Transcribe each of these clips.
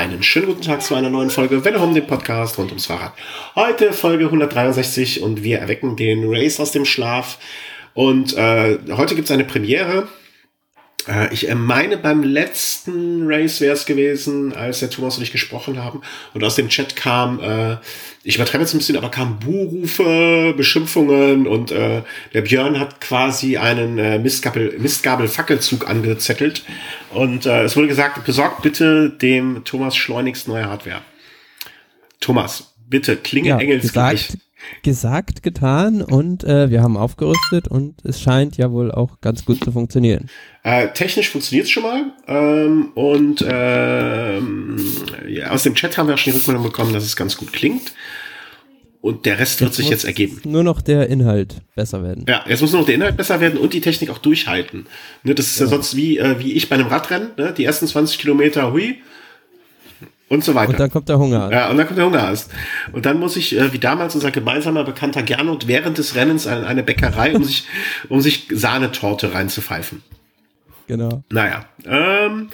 Einen schönen guten Tag zu einer neuen Folge Welle um den Podcast rund ums Fahrrad. Heute Folge 163 und wir erwecken den Race aus dem Schlaf. Und äh, heute gibt es eine Premiere. Äh, ich meine, beim letzten Race wäre es gewesen, als der Thomas und ich gesprochen haben. Und aus dem Chat kam, äh, ich übertreibe jetzt ein bisschen, aber kamen Buhrufe, Beschimpfungen und äh, der Björn hat quasi einen äh, Mistgabel-Fackelzug angezettelt. Und äh, es wurde gesagt, besorgt bitte dem Thomas schleunigst neue Hardware. Thomas, bitte, klinge ja, engelsgleich gesagt, getan und äh, wir haben aufgerüstet und es scheint ja wohl auch ganz gut zu funktionieren. Äh, technisch funktioniert es schon mal ähm, und ähm, ja, aus dem Chat haben wir auch schon die Rückmeldung bekommen, dass es ganz gut klingt. Und der Rest wird sich jetzt ergeben. Nur noch der Inhalt besser werden. Ja, jetzt muss nur noch der Inhalt besser werden und die Technik auch durchhalten. Ne, das ist ja, ja sonst wie, äh, wie ich bei einem Radrennen. Ne? Die ersten 20 Kilometer, hui, und so weiter. Und dann kommt der Hunger. Ja, und dann kommt der Hunger. Und dann muss ich, äh, wie damals unser gemeinsamer Bekannter Gernot, während des Rennens an eine Bäckerei, um sich, um sich Sahnetorte reinzupfeifen. Genau. Naja. Ähm,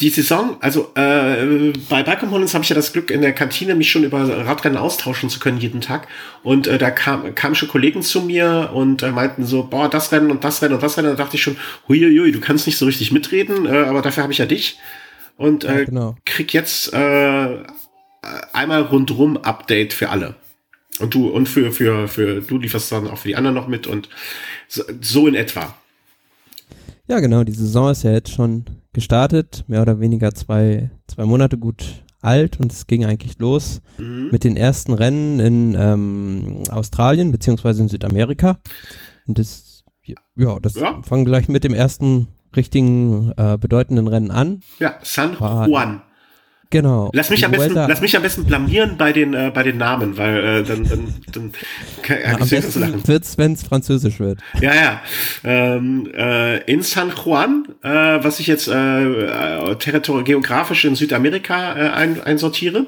die Saison, also äh, bei Bike Hollins habe ich ja das Glück, in der Kantine mich schon über Radrennen austauschen zu können jeden Tag. Und äh, da kam, kamen schon Kollegen zu mir und äh, meinten so, boah, das Rennen und das Rennen und das Rennen. Da dachte ich schon, huiuiui, du kannst nicht so richtig mitreden, äh, aber dafür habe ich ja dich und äh, ja, genau. krieg jetzt äh, einmal rundrum Update für alle. Und du, und für, für, für, du lieferst dann auch für die anderen noch mit und so, so in etwa. Ja, genau, die Saison ist ja jetzt schon gestartet, mehr oder weniger zwei, zwei Monate gut alt und es ging eigentlich los mhm. mit den ersten Rennen in ähm, Australien beziehungsweise in Südamerika. Und das, ja, das ja. fangen gleich mit dem ersten richtigen äh, bedeutenden Rennen an. Ja, San Juan. Genau. Lass mich, am besten, lass mich am besten blamieren bei den, äh, bei den Namen, weil äh, dann, dann, dann kann, ja, am besten wird's, wenn es französisch wird. Ja, ja. Ähm, äh, in San Juan, äh, was ich jetzt äh, territorial geografisch in Südamerika äh, ein, einsortiere.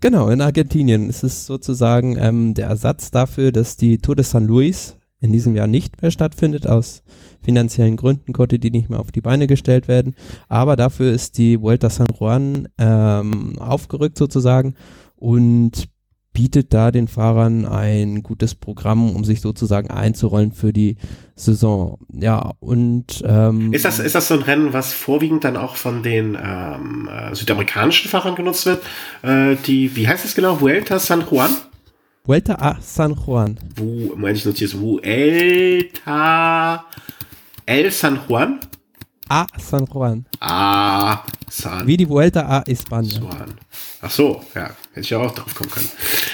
Genau, in Argentinien ist es sozusagen ähm, der Ersatz dafür, dass die Tour de San Luis in diesem Jahr nicht mehr stattfindet aus finanziellen Gründen konnte die nicht mehr auf die Beine gestellt werden. Aber dafür ist die Vuelta San Juan ähm, aufgerückt sozusagen und bietet da den Fahrern ein gutes Programm, um sich sozusagen einzurollen für die Saison. Ja, und ähm, ist das ist das so ein Rennen, was vorwiegend dann auch von den ähm, äh, südamerikanischen Fahrern genutzt wird? Äh, die, wie heißt es genau? Vuelta San Juan? Vuelta a San Juan. Wo, meine ich notiere es, Vuelta El San Juan? A San Juan. A San Wie die Vuelta a España. Juan. Ach so, ja, hätte ich auch drauf kommen können.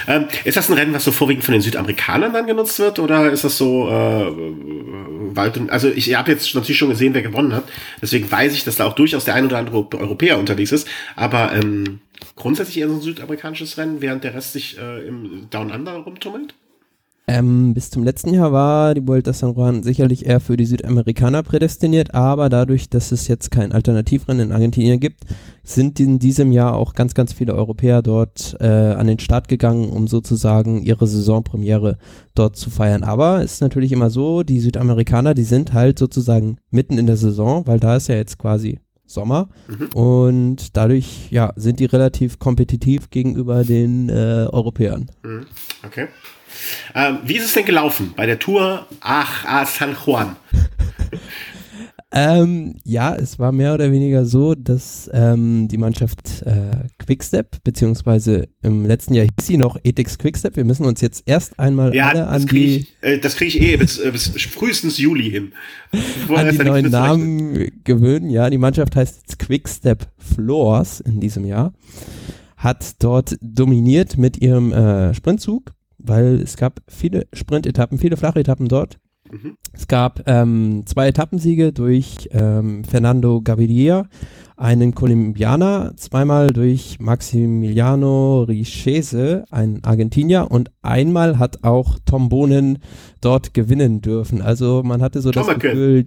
Ähm, ist das ein Rennen, was so vorwiegend von den Südamerikanern dann genutzt wird oder ist das so, äh, also ich habe jetzt natürlich schon gesehen, wer gewonnen hat, deswegen weiß ich, dass da auch durchaus der ein oder andere Europäer unterwegs ist, aber ähm, grundsätzlich eher so ein südamerikanisches Rennen, während der Rest sich äh, im Down Under rumtummelt? Ähm, bis zum letzten Jahr war die Vuelta San Juan sicherlich eher für die Südamerikaner prädestiniert, aber dadurch, dass es jetzt kein Alternativrennen in Argentinien gibt, sind in diesem Jahr auch ganz, ganz viele Europäer dort äh, an den Start gegangen, um sozusagen ihre Saisonpremiere dort zu feiern. Aber es ist natürlich immer so, die Südamerikaner, die sind halt sozusagen mitten in der Saison, weil da ist ja jetzt quasi Sommer mhm. und dadurch ja sind die relativ kompetitiv gegenüber den äh, Europäern. Mhm. Okay. Ähm, wie ist es denn gelaufen bei der Tour Ach, a San Juan? ähm, ja, es war mehr oder weniger so, dass ähm, die Mannschaft äh, Quickstep, beziehungsweise im letzten Jahr hieß sie noch Ethics Quickstep. Wir müssen uns jetzt erst einmal ja, alle an die. Ich, äh, das kriege ich eh bis, äh, bis frühestens Juli hin. an die neuen Namen gewöhnen. Ja, die Mannschaft heißt jetzt Quickstep Floors in diesem Jahr. Hat dort dominiert mit ihrem äh, Sprintzug weil es gab viele Sprintetappen, viele flache Etappen dort. Mhm. Es gab ähm, zwei Etappensiege durch ähm, Fernando Gaviria, einen Kolumbianer, zweimal durch Maximiliano Richese, ein Argentinier, und einmal hat auch Tom Bohnen dort gewinnen dürfen. Also man hatte so das Gefühl,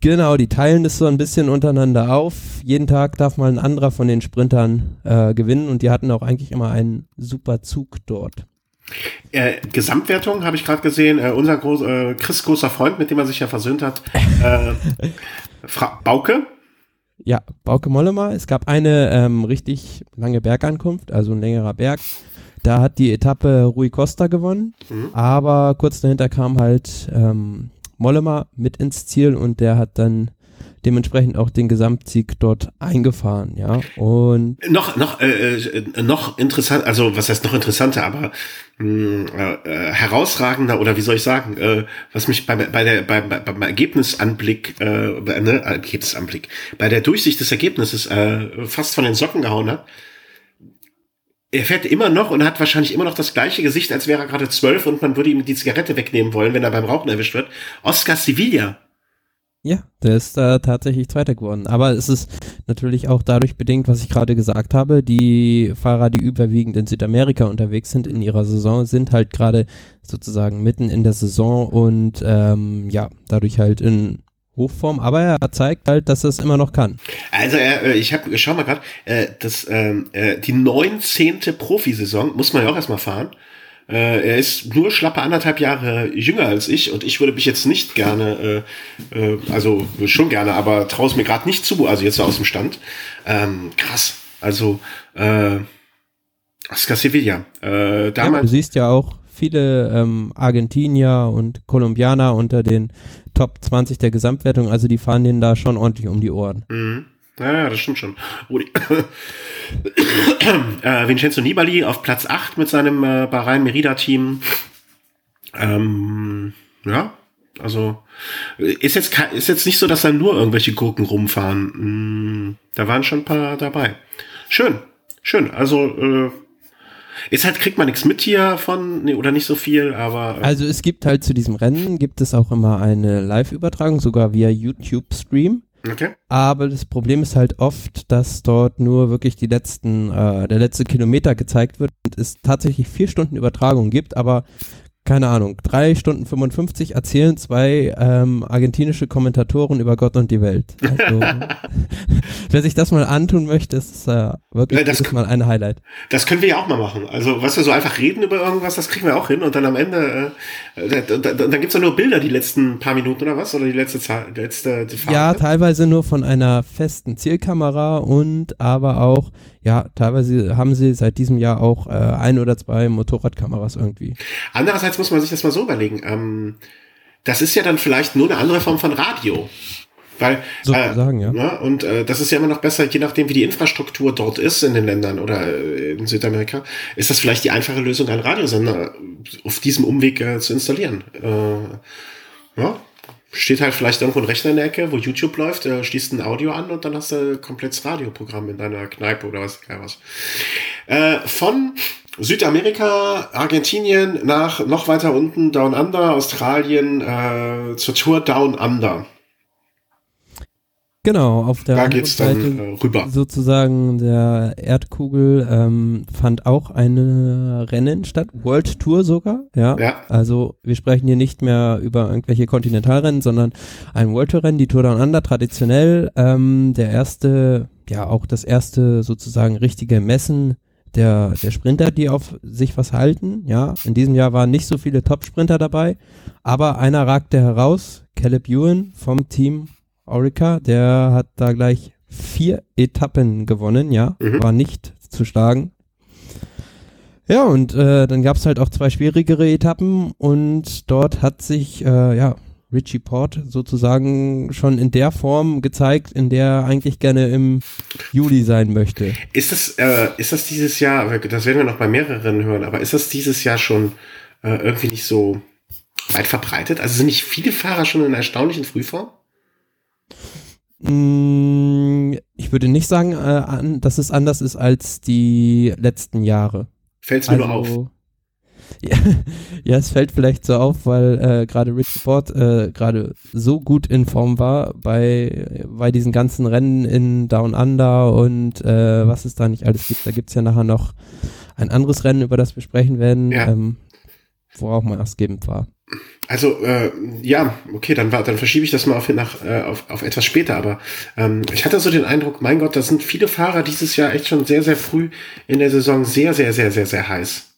Genau, die teilen es so ein bisschen untereinander auf. Jeden Tag darf mal ein anderer von den Sprintern äh, gewinnen und die hatten auch eigentlich immer einen super Zug dort. Äh, Gesamtwertung habe ich gerade gesehen. Äh, unser groß, äh, Chris großer Freund, mit dem er sich ja versöhnt hat, äh, Fra Bauke. Ja, Bauke Mollema. Es gab eine ähm, richtig lange Bergankunft, also ein längerer Berg. Da hat die Etappe Rui Costa gewonnen, mhm. aber kurz dahinter kam halt ähm, Mollema mit ins Ziel und der hat dann dementsprechend auch den Gesamtsieg dort eingefahren, ja. Und noch noch äh, äh, noch interessant, also was heißt noch interessanter, aber mh, hm, äh, äh, herausragender oder wie soll ich sagen, äh, was mich bei, bei der bei, bei, beim Ergebnisanblick, äh, ne, Ergebnisanblick, bei der Durchsicht des Ergebnisses äh, fast von den Socken gehauen hat. Er fährt immer noch und hat wahrscheinlich immer noch das gleiche Gesicht, als wäre er gerade zwölf und man würde ihm die Zigarette wegnehmen wollen, wenn er beim Rauchen erwischt wird. Oscar Sevilla ja, der ist da tatsächlich Zweiter geworden. Aber es ist natürlich auch dadurch bedingt, was ich gerade gesagt habe. Die Fahrer, die überwiegend in Südamerika unterwegs sind in ihrer Saison, sind halt gerade sozusagen mitten in der Saison und ähm, ja, dadurch halt in Hochform, aber er zeigt halt, dass er es immer noch kann. Also äh, ich habe, schau mal gerade, äh, ähm, äh, die neunzehnte Profisaison muss man ja auch erstmal fahren. Äh, er ist nur schlappe anderthalb Jahre jünger als ich und ich würde mich jetzt nicht gerne, äh, äh, also schon gerne, aber traue es mir gerade nicht zu, also jetzt aus dem Stand. Ähm, krass. Also äh, Oscar Sevilla. Äh, damals ja, du siehst ja auch viele ähm, Argentinier und Kolumbianer unter den Top 20 der Gesamtwertung, also die fahren denen da schon ordentlich um die Ohren. Mhm. Ja, das stimmt schon. Rudi. Äh, Vincenzo Nibali auf Platz 8 mit seinem äh, Bahrain Merida Team. Ähm, ja, also ist jetzt, ist jetzt nicht so, dass da nur irgendwelche Gurken rumfahren. Hm, da waren schon ein paar dabei. Schön, schön. Also äh, ist halt, kriegt man nichts mit hier von, nee, oder nicht so viel, aber. Äh also es gibt halt zu diesem Rennen, gibt es auch immer eine Live-Übertragung, sogar via YouTube-Stream. Okay. Aber das Problem ist halt oft, dass dort nur wirklich die letzten, äh, der letzte Kilometer gezeigt wird und es tatsächlich vier Stunden Übertragung gibt, aber keine Ahnung, drei Stunden 55 erzählen zwei ähm, argentinische Kommentatoren über Gott und die Welt. Also, wer sich das mal antun möchte, ist äh, wirklich das, mal ein Highlight. Das können wir ja auch mal machen. Also, was wir so einfach reden über irgendwas, das kriegen wir auch hin und dann am Ende, äh, da, da, dann gibt's ja nur Bilder die letzten paar Minuten oder was? Oder die letzte Zeit, letzte die? Ja, teilweise nur von einer festen Zielkamera und aber auch ja, teilweise haben sie seit diesem Jahr auch äh, ein oder zwei Motorradkameras irgendwie. Andererseits muss man sich das mal so überlegen. Ähm, das ist ja dann vielleicht nur eine andere Form von Radio. Weil, Sozusagen, äh, ja. ja. Und äh, das ist ja immer noch besser, je nachdem, wie die Infrastruktur dort ist in den Ländern oder äh, in Südamerika, ist das vielleicht die einfache Lösung, einen Radiosender auf diesem Umweg äh, zu installieren. Äh, ja, steht halt vielleicht irgendwo ein Rechner in der Ecke, wo YouTube läuft, äh, schließt ein Audio an und dann hast du ein komplettes Radioprogramm in deiner Kneipe oder was. Äh, von Südamerika, Argentinien nach noch weiter unten, Down Under, Australien, äh, zur Tour Down Under. Genau, auf der da geht's Seite dann, äh, rüber. sozusagen der Erdkugel ähm, fand auch eine Rennen statt, World Tour sogar, ja. ja. Also wir sprechen hier nicht mehr über irgendwelche Kontinentalrennen, sondern ein World Tour Rennen, die Tour Down Under traditionell, ähm, der erste, ja auch das erste sozusagen richtige Messen der, der Sprinter, die auf sich was halten, ja. In diesem Jahr waren nicht so viele Top-Sprinter dabei, aber einer ragte heraus, Caleb Ewan vom Team Orica, der hat da gleich vier Etappen gewonnen, ja, mhm. war nicht zu schlagen. Ja, und äh, dann gab es halt auch zwei schwierigere Etappen und dort hat sich, äh, ja, Richie Port sozusagen schon in der Form gezeigt, in der er eigentlich gerne im Juli sein möchte. Ist das, äh, ist das dieses Jahr, das werden wir noch bei mehreren hören, aber ist das dieses Jahr schon äh, irgendwie nicht so weit verbreitet? Also sind nicht viele Fahrer schon in erstaunlichen Frühform? Mm, ich würde nicht sagen, äh, dass es anders ist als die letzten Jahre. Fällt es mir also, nur auf. Ja, ja, es fällt vielleicht so auf, weil äh, gerade Rich Sport äh, gerade so gut in Form war bei, bei diesen ganzen Rennen in Down Under und äh, was es da nicht alles gibt. Da gibt es ja nachher noch ein anderes Rennen, über das wir sprechen werden, ja. ähm, wo auch mal ausgebend war. Also äh, ja, okay, dann dann verschiebe ich das mal auf, nach, äh, auf, auf etwas später. Aber ähm, ich hatte so den Eindruck, mein Gott, da sind viele Fahrer dieses Jahr echt schon sehr, sehr früh in der Saison sehr, sehr, sehr, sehr, sehr heiß.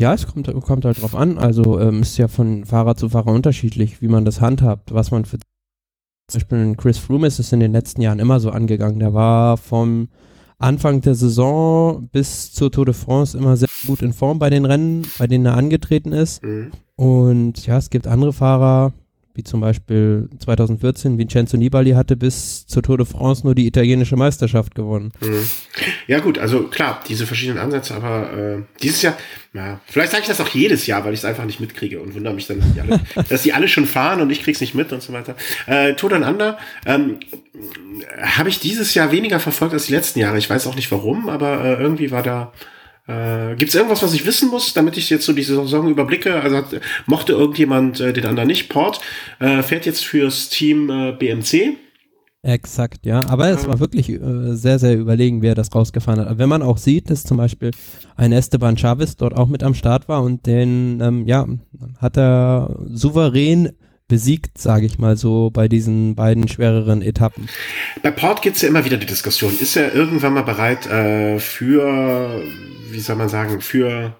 Ja, es kommt, kommt halt drauf an. Also ähm, ist ja von Fahrer zu Fahrer unterschiedlich, wie man das handhabt, was man für Zum Beispiel Chris Froome ist es in den letzten Jahren immer so angegangen. Der war vom Anfang der Saison bis zur Tour de France immer sehr gut in Form bei den Rennen, bei denen er angetreten ist. Mhm. Und ja, es gibt andere Fahrer, wie zum Beispiel 2014 Vincenzo Nibali hatte bis zur Tour de France nur die italienische Meisterschaft gewonnen. Mhm. Ja gut, also klar, diese verschiedenen Ansätze, aber äh, dieses Jahr, ja, vielleicht sage ich das auch jedes Jahr, weil ich es einfach nicht mitkriege und wundere mich dann, dass die alle, dass die alle schon fahren und ich krieg's nicht mit und so weiter. Äh, Tour Under ähm, habe ich dieses Jahr weniger verfolgt als die letzten Jahre. Ich weiß auch nicht warum, aber äh, irgendwie war da äh, Gibt es irgendwas, was ich wissen muss, damit ich jetzt so diese Saison überblicke? Also hat, mochte irgendjemand äh, den anderen nicht? Port äh, fährt jetzt fürs Team äh, BMC. Exakt, ja. Aber es war wirklich äh, sehr, sehr überlegen, wer das rausgefahren hat. Wenn man auch sieht, dass zum Beispiel ein Esteban Chavez dort auch mit am Start war und den, ähm, ja, hat er souverän besiegt, sage ich mal so, bei diesen beiden schwereren Etappen. Bei Port gibt es ja immer wieder die Diskussion, ist er irgendwann mal bereit äh, für, wie soll man sagen, für,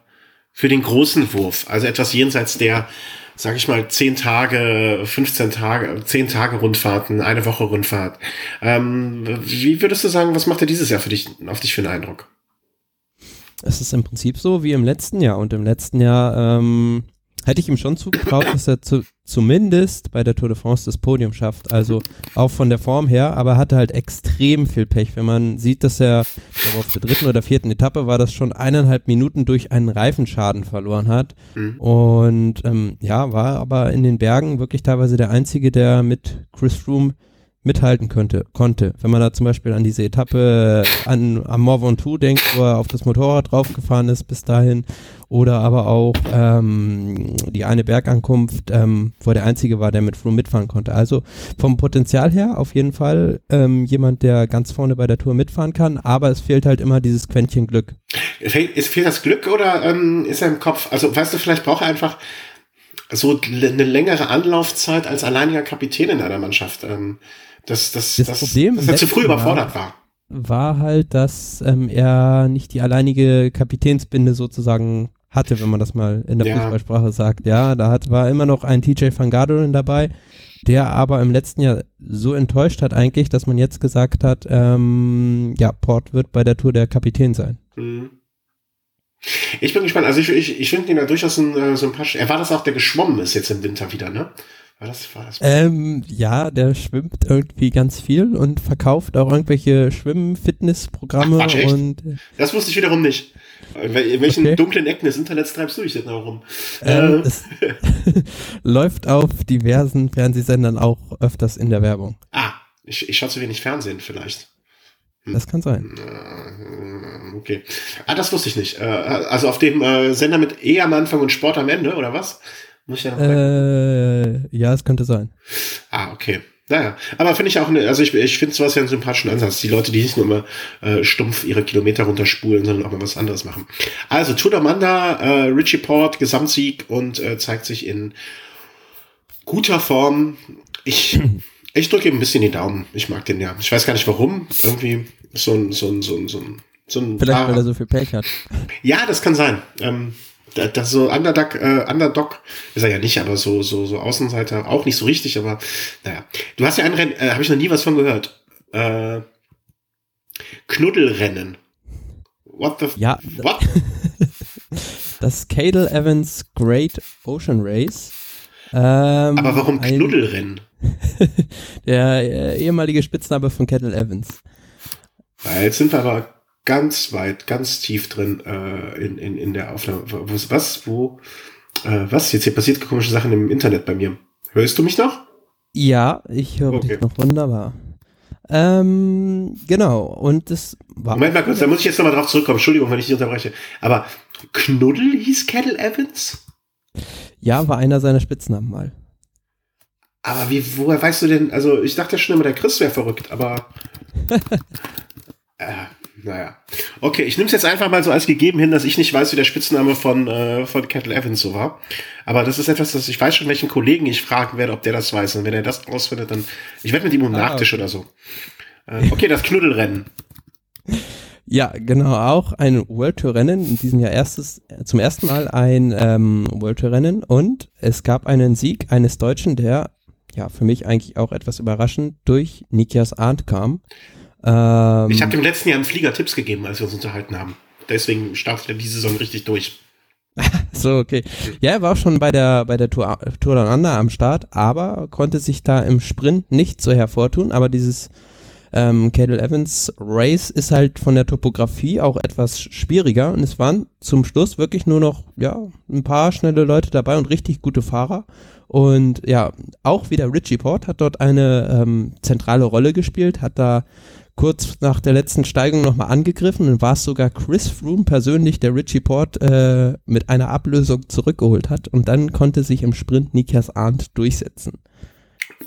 für den großen Wurf, also etwas jenseits der, sage ich mal, 10 Tage, 15 Tage, 10 Tage Rundfahrten, eine Woche Rundfahrt. Ähm, wie würdest du sagen, was macht er dieses Jahr für dich, auf dich für einen Eindruck? Es ist im Prinzip so wie im letzten Jahr und im letzten Jahr ähm, hätte ich ihm schon zugetraut, dass er zu, zumindest bei der Tour de France das Podium schafft. Also auch von der Form her, aber hatte halt extrem viel Pech. Wenn man sieht, dass er glaube, auf der dritten oder vierten Etappe war, das schon eineinhalb Minuten durch einen Reifenschaden verloren hat. Mhm. Und ähm, ja, war aber in den Bergen wirklich teilweise der Einzige, der mit Chris Froome mithalten könnte, konnte. Wenn man da zum Beispiel an diese Etappe an, am Mont Ventoux denkt, wo er auf das Motorrad draufgefahren ist bis dahin, oder aber auch ähm, die eine Bergankunft, ähm, wo er der Einzige war, der mit Froome mitfahren konnte. Also vom Potenzial her auf jeden Fall ähm, jemand, der ganz vorne bei der Tour mitfahren kann, aber es fehlt halt immer dieses Quäntchen Glück. Es fehlt, das Glück oder ähm, ist er im Kopf, also weißt du, vielleicht braucht er einfach so eine längere Anlaufzeit als alleiniger Kapitän in einer Mannschaft. Ähm, dass, dass, das dass, Problem dass er zu früh überfordert war. War halt, dass ähm, er nicht die alleinige Kapitänsbinde sozusagen hatte, wenn man das mal in der ja. Fußballsprache sagt. Ja, da hat, war immer noch ein TJ Van Garderen dabei, der aber im letzten Jahr so enttäuscht hat eigentlich, dass man jetzt gesagt hat, ähm, ja, Port wird bei der Tour der Kapitän sein. Mhm. Ich bin gespannt. Also ich, ich, ich finde ihn da durchaus ein, äh, sympathisch. Er war das auch, der geschwommen ist jetzt im Winter wieder, ne? War das, war das? Ähm, ja, der schwimmt irgendwie ganz viel und verkauft auch irgendwelche Schwimm-Fitness-Programme und. Das wusste ich wiederum nicht. In welchen okay. dunklen Ecken des Internets treibst du dich denn noch rum? Ähm, äh. läuft auf diversen Fernsehsendern auch öfters in der Werbung. Ah, ich, ich schaue zu wenig Fernsehen vielleicht. Hm. Das kann sein. Äh, okay. Ah, das wusste ich nicht. Äh, also auf dem äh, Sender mit E am Anfang und Sport am Ende, oder was? Muss ich ja noch äh, Ja, es könnte sein. Ah, okay. Naja, aber finde ich auch, eine, also ich, ich finde sowas ja einen sympathischen Ansatz. Die Leute, die nicht nur immer äh, stumpf ihre Kilometer runterspulen, sondern auch mal was anderes machen. Also Tour d'Amanda, äh, Richie Port, Gesamtsieg und äh, zeigt sich in guter Form. Ich, ich drücke ihm ein bisschen die Daumen. Ich mag den ja. Ich weiß gar nicht warum. Irgendwie so ein, so ein, so ein, so ein, so ein Vielleicht, weil er so viel Pech hat. Ja, das kann sein. Ähm, das so Underdog, äh, Underdog ist er ja nicht, aber so so so Außenseiter auch nicht so richtig, aber naja. Du hast ja ein Rennen, äh, habe ich noch nie was von gehört. Äh, Knuddelrennen. What the ja, what? das Cadel Evans Great Ocean Race. Ähm, aber warum Knuddelrennen? der äh, ehemalige Spitzname von Cadel Evans. Jetzt sind wir aber ganz weit, ganz tief drin äh, in, in, in der Aufnahme. Was, was wo, äh, was? Jetzt hier passiert komische Sachen im Internet bei mir. Hörst du mich noch? Ja, ich höre okay. dich noch wunderbar. Ähm, genau, und das war. Moment mal kurz, da muss ich jetzt nochmal drauf zurückkommen. Entschuldigung, wenn ich dich unterbreche. Aber Knuddel hieß Kettle Evans? Ja, war einer seiner Spitznamen mal. Aber wie, woher weißt du denn, also ich dachte schon immer, der Chris wäre verrückt, aber. äh, naja. Okay, ich nehme es jetzt einfach mal so als gegeben hin, dass ich nicht weiß, wie der Spitzname von, äh, von Kettle Evans so war. Aber das ist etwas, das ich weiß schon, welchen Kollegen ich fragen werde, ob der das weiß. Und wenn er das rausfindet, dann. Ich werde mit ihm um ah, Nachtisch okay. oder so. Äh, okay, das Knuddelrennen. Ja, genau, auch ein World Tour Rennen, in diesem Jahr erstes, zum ersten Mal ein ähm, World Tour Rennen und es gab einen Sieg eines Deutschen, der ja, für mich eigentlich auch etwas überraschend, durch Nikias Arndt kam. Ähm, ich habe dem letzten Jahr einen Flieger Tipps gegeben, als wir uns unterhalten haben. Deswegen startet er diese Saison richtig durch. so, okay. Ja, er war auch schon bei der, bei der Tour, Tour Down Under am Start, aber konnte sich da im Sprint nicht so hervortun. Aber dieses ähm, Cadel Evans Race ist halt von der Topografie auch etwas schwieriger und es waren zum Schluss wirklich nur noch, ja, ein paar schnelle Leute dabei und richtig gute Fahrer. Und ja, auch wieder Richie Port hat dort eine ähm, zentrale Rolle gespielt, hat da kurz nach der letzten Steigung nochmal angegriffen und war es sogar Chris Froome persönlich, der Richie Port äh, mit einer Ablösung zurückgeholt hat und dann konnte sich im Sprint Nikias Arndt durchsetzen.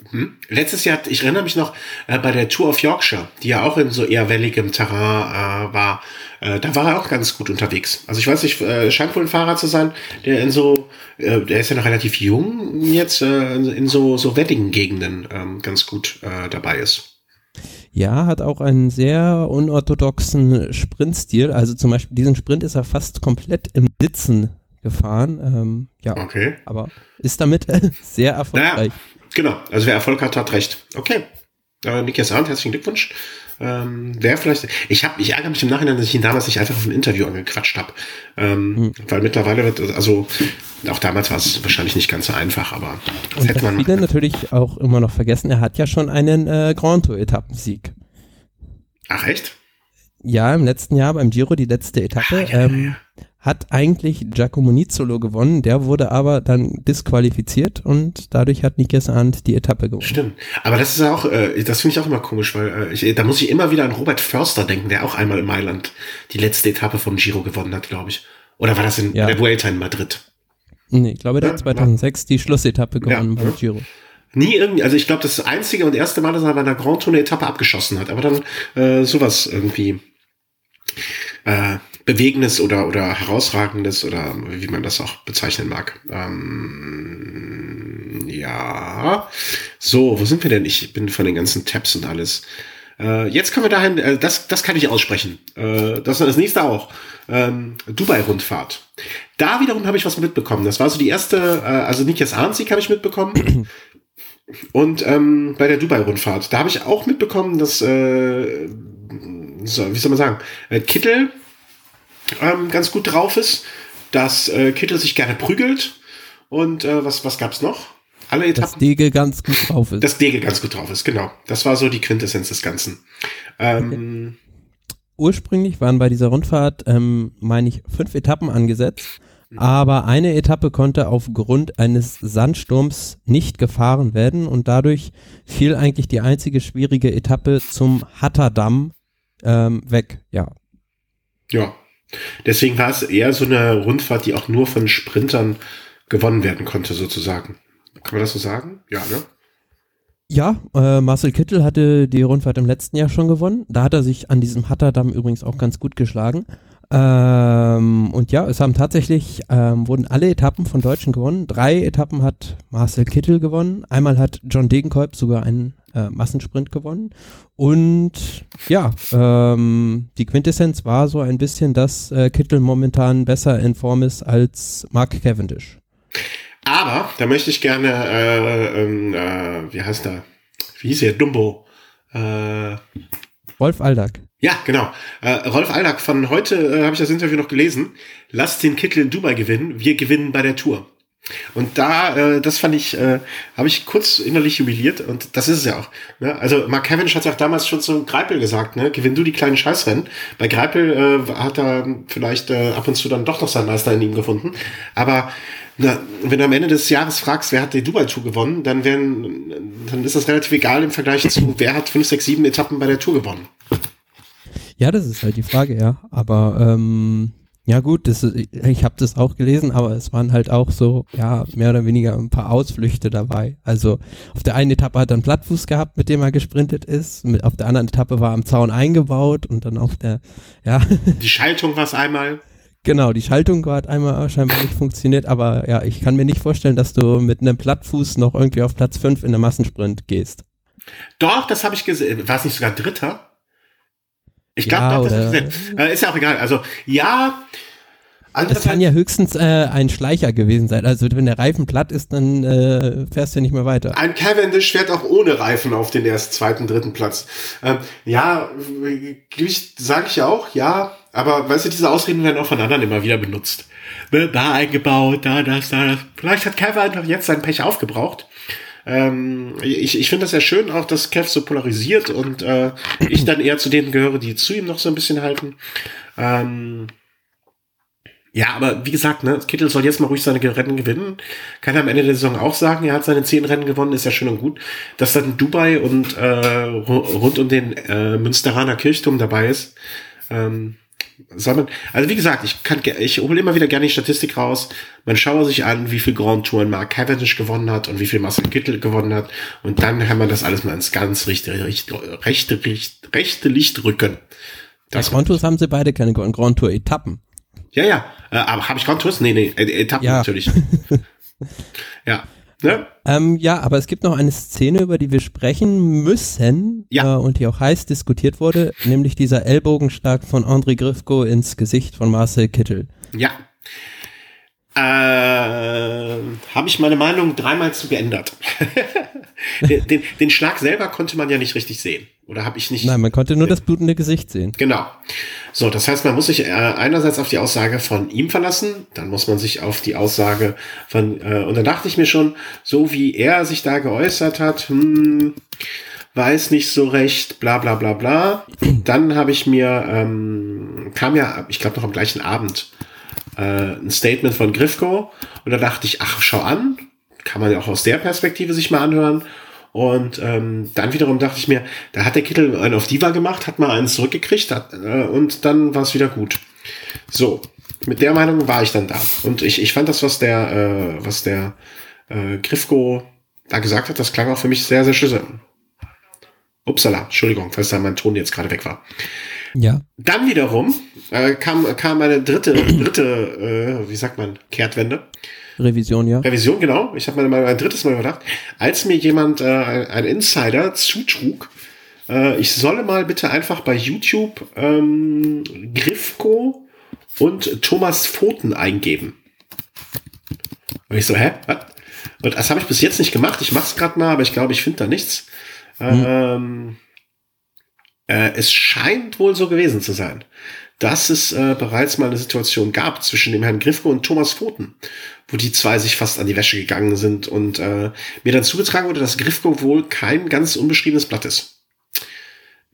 Hm. Letztes Jahr, ich erinnere mich noch äh, bei der Tour of Yorkshire, die ja auch in so eher welligem Terrain äh, war, äh, da war er auch ganz gut unterwegs. Also ich weiß nicht, äh, scheint wohl ein Fahrer zu sein, der in so, äh, der ist ja noch relativ jung jetzt, äh, in so, so welligen Gegenden ähm, ganz gut dabei ist. Ja, hat auch einen sehr unorthodoxen Sprintstil. Also zum Beispiel diesen Sprint ist er fast komplett im Sitzen gefahren. Ähm, ja, okay. aber ist damit sehr erfolgreich. Naja, genau, also wer Erfolg hat, hat recht. Okay. Äh, Nikias Arndt, herzlichen Glückwunsch. Ähm, Wäre vielleicht. Ich habe, ich ärgere mich im Nachhinein, dass ich ihn damals nicht einfach auf ein Interview angequatscht habe. Ähm, hm. Weil mittlerweile wird, also auch damals war es wahrscheinlich nicht ganz so einfach, aber das Und hätte man. Viele natürlich auch immer noch vergessen, er hat ja schon einen äh, Grand Tour-Etappensieg. Ach echt? Ja, im letzten Jahr beim Giro die letzte Etappe. Ah, ja, ähm, ja hat eigentlich Giacomo Nizzolo gewonnen, der wurde aber dann disqualifiziert und dadurch hat Nikes Arndt die Etappe gewonnen. Stimmt, aber das ist auch, äh, das finde ich auch immer komisch, weil äh, ich, da muss ich immer wieder an Robert Förster denken, der auch einmal in Mailand die letzte Etappe vom Giro gewonnen hat, glaube ich. Oder war das in ja. der Vuelta in Madrid? Nee, ich glaube, der ja, hat 2006 ja. die Schlussetappe gewonnen ja, beim Giro. Nie irgendwie, also ich glaube, das einzige und erste Mal, dass er bei einer Grand Tour eine Etappe abgeschossen hat, aber dann äh, sowas irgendwie. Äh, Bewegendes oder, oder Herausragendes oder wie man das auch bezeichnen mag. Ähm, ja. So, wo sind wir denn? Ich bin von den ganzen Tabs und alles. Äh, jetzt kommen wir dahin, äh, das, das kann ich aussprechen. Äh, das ist das nächste auch. Ähm, Dubai-Rundfahrt. Da wiederum habe ich was mitbekommen. Das war so die erste, äh, also Nikias Arnsieg habe ich mitbekommen. Und ähm, bei der Dubai-Rundfahrt, da habe ich auch mitbekommen, dass, äh, so, wie soll man sagen, äh, Kittel ähm, ganz gut drauf ist, dass äh, Kittel sich gerne prügelt und äh, was, was gab's noch? Alle Etappen. Dass Dege ganz gut drauf ist. Dass Dege ganz gut drauf ist, genau. Das war so die Quintessenz des Ganzen. Ähm, okay. Ursprünglich waren bei dieser Rundfahrt, ähm, meine ich, fünf Etappen angesetzt. Aber eine Etappe konnte aufgrund eines Sandsturms nicht gefahren werden und dadurch fiel eigentlich die einzige schwierige Etappe zum Hatterdamm ähm, weg. Ja. Ja, Deswegen war es eher so eine Rundfahrt, die auch nur von Sprintern gewonnen werden konnte, sozusagen. Kann man das so sagen? Ja, ne? Ja, äh, Marcel Kittel hatte die Rundfahrt im letzten Jahr schon gewonnen. Da hat er sich an diesem Hatterdamm übrigens auch ganz gut geschlagen. Ähm, und ja, es haben tatsächlich, ähm, wurden alle Etappen von Deutschen gewonnen. Drei Etappen hat Marcel Kittel gewonnen. Einmal hat John Degenkolb sogar einen äh, Massensprint gewonnen. Und ja, ähm, die Quintessenz war so ein bisschen, dass äh, Kittel momentan besser in Form ist als Mark Cavendish. Aber da möchte ich gerne, äh, ähm, äh, wie heißt er? Wie hieß er? Dumbo. Äh, Rolf Aldag. Ja, genau. Äh, Rolf Aldag von heute äh, habe ich das Interview noch gelesen. Lasst den Kittel in Dubai gewinnen. Wir gewinnen bei der Tour. Und da, äh, das fand ich, äh, habe ich kurz innerlich jubiliert und das ist es ja auch. Ne? Also Mark Cavendish hat ja auch damals schon zu Greipel gesagt, ne? gewinn du die kleinen Scheißrennen. Bei Greipel äh, hat er vielleicht äh, ab und zu dann doch noch seinen Meister in ihm gefunden. Aber na, wenn du am Ende des Jahres fragst, wer hat die Dubai Tour gewonnen, dann werden, dann ist das relativ egal im Vergleich zu, wer hat fünf, sechs, sieben Etappen bei der Tour gewonnen. Ja, das ist halt die Frage, ja. Aber ähm, ja gut, das, ich habe das auch gelesen, aber es waren halt auch so, ja, mehr oder weniger ein paar Ausflüchte dabei. Also auf der einen Etappe hat er einen Plattfuß gehabt, mit dem er gesprintet ist. Mit, auf der anderen Etappe war er am Zaun eingebaut und dann auf der, ja. Die Schaltung war es einmal. Genau, die Schaltung hat einmal scheinbar nicht funktioniert, aber ja, ich kann mir nicht vorstellen, dass du mit einem Plattfuß noch irgendwie auf Platz 5 in der Massensprint gehst. Doch, das habe ich gesehen. War es nicht sogar Dritter? Ich glaube, ja, das ist, äh, ist ja auch egal. Also ja, Das kann ja höchstens äh, ein Schleicher gewesen sein. Also wenn der Reifen platt ist, dann äh, fährst du nicht mehr weiter. Ein Cavendish fährt auch ohne Reifen auf den ersten, zweiten, dritten Platz. Ähm, ja, sage ich ja auch, ja. Aber weißt du, diese Ausreden werden auch von anderen immer wieder benutzt. Ne, da eingebaut, da das, da das. Vielleicht hat Kevin einfach jetzt sein Pech aufgebraucht. Ähm, ich ich finde das ja schön, auch dass Kev so polarisiert und äh, ich dann eher zu denen gehöre, die zu ihm noch so ein bisschen halten. Ähm, ja, aber wie gesagt, ne, Kittel soll jetzt mal ruhig seine Rennen gewinnen. Kann er am Ende der Saison auch sagen, er hat seine zehn Rennen gewonnen, ist ja schön und gut. Dass dann Dubai und äh, rund um den äh, Münsteraner Kirchturm dabei ist. Ähm, soll man, also wie gesagt, ich kann, ich hole immer wieder gerne die Statistik raus. Man schaue sich an, wie viel Grand Touren Mark Cavendish gewonnen hat und wie viel Marcel Kittel gewonnen hat. Und dann kann man das alles mal ins ganz rechte, rechte, rechte, rechte Licht rücken. Das Grand Tours haben sie beide keine Grand Tour Etappen. Ja, ja. Äh, aber habe ich Grand Tours? Nee, nee, Etappen ja. natürlich. ja. Ne? Ähm, ja, aber es gibt noch eine Szene, über die wir sprechen müssen ja. äh, und die auch heiß diskutiert wurde, nämlich dieser Ellbogenschlag von André Grifko ins Gesicht von Marcel Kittel. Ja. Äh, habe ich meine Meinung dreimal zu geändert. den, den, den, Schlag selber konnte man ja nicht richtig sehen. Oder habe ich nicht. Nein, man konnte nur das blutende Gesicht sehen. Genau. So, das heißt, man muss sich äh, einerseits auf die Aussage von ihm verlassen, dann muss man sich auf die Aussage von, äh, und dann dachte ich mir schon, so wie er sich da geäußert hat, hm, weiß nicht so recht, bla bla bla bla. Dann habe ich mir, ähm, kam ja, ich glaube noch am gleichen Abend, äh, ein Statement von Grifko und da dachte ich, ach, schau an, kann man ja auch aus der Perspektive sich mal anhören. Und ähm, dann wiederum dachte ich mir, da hat der Kittel einen auf Diva gemacht, hat mal einen zurückgekriegt hat, äh, und dann war es wieder gut. So, mit der Meinung war ich dann da. Und ich, ich fand das, was der, äh, was der äh, Grifko da gesagt hat, das klang auch für mich sehr, sehr schlüssig. Upsala, Entschuldigung, falls da mein Ton jetzt gerade weg war. Ja. Dann wiederum äh, kam, kam eine dritte, dritte, äh, wie sagt man, Kehrtwende. Revision, ja. Revision, genau. Ich habe mir mal ein drittes Mal überdacht, als mir jemand, äh, ein Insider, zutrug, äh, ich solle mal bitte einfach bei YouTube ähm, Grifko und Thomas Pfoten eingeben. Und ich so, hä? Was? Und das habe ich bis jetzt nicht gemacht. Ich mache es gerade mal, aber ich glaube, ich finde da nichts. Hm. Ähm, äh, es scheint wohl so gewesen zu sein, dass es äh, bereits mal eine Situation gab zwischen dem Herrn Griffko und Thomas Pfoten, wo die zwei sich fast an die Wäsche gegangen sind und äh, mir dann zugetragen wurde, dass Griffko wohl kein ganz unbeschriebenes Blatt ist.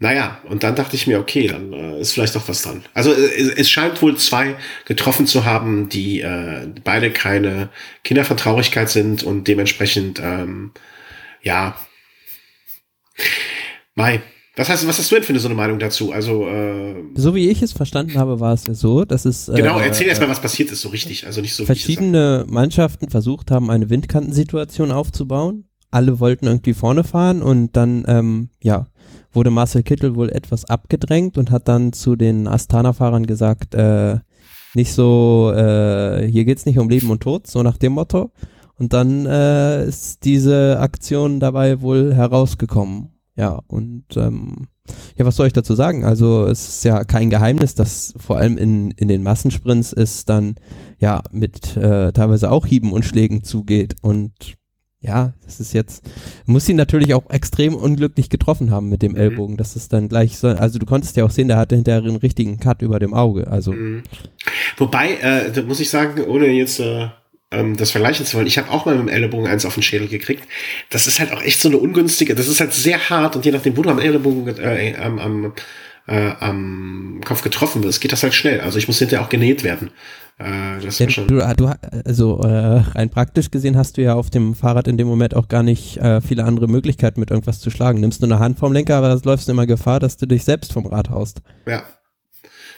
Naja, und dann dachte ich mir, okay, dann äh, ist vielleicht doch was dran. Also äh, es scheint wohl zwei getroffen zu haben, die äh, beide keine Kinder von Traurigkeit sind und dementsprechend, ähm, ja, Mai, was hast, was hast du denn für eine, so eine Meinung dazu? Also äh, so wie ich es verstanden habe, war es ja so, dass es äh, genau. Erzähl äh, erst mal, was passiert ist, so richtig. Also nicht so. Verschiedene Mannschaften versucht haben, eine Windkantensituation aufzubauen. Alle wollten irgendwie vorne fahren und dann ähm, ja wurde Marcel Kittel wohl etwas abgedrängt und hat dann zu den Astana-Fahrern gesagt, äh, nicht so, äh, hier geht's nicht um Leben und Tod, so nach dem Motto. Und dann äh, ist diese Aktion dabei wohl herausgekommen. Ja, und ähm, ja, was soll ich dazu sagen? Also es ist ja kein Geheimnis, dass vor allem in, in den Massensprints es dann ja mit äh, teilweise auch Hieben und Schlägen zugeht. Und ja, das ist jetzt, muss ihn natürlich auch extrem unglücklich getroffen haben mit dem mhm. Ellbogen. Das ist dann gleich so, also du konntest ja auch sehen, der hatte hinterher einen richtigen Cut über dem Auge. Also. Mhm. Wobei, äh, da muss ich sagen, ohne jetzt äh, ähm, das vergleichen zu wollen. Ich habe auch mal mit dem Ellenbogen eins auf den Schädel gekriegt. Das ist halt auch echt so eine ungünstige, das ist halt sehr hart und je nachdem, wo du am Ellenbogen, äh, am, am, äh, am Kopf getroffen wirst, geht das halt schnell. Also ich muss hinterher auch genäht werden. Äh, das ja, schon du, du, also äh, rein praktisch gesehen hast du ja auf dem Fahrrad in dem Moment auch gar nicht äh, viele andere Möglichkeiten mit irgendwas zu schlagen. Nimmst du eine Hand vom Lenker, aber läufst du immer Gefahr, dass du dich selbst vom Rad haust. Ja.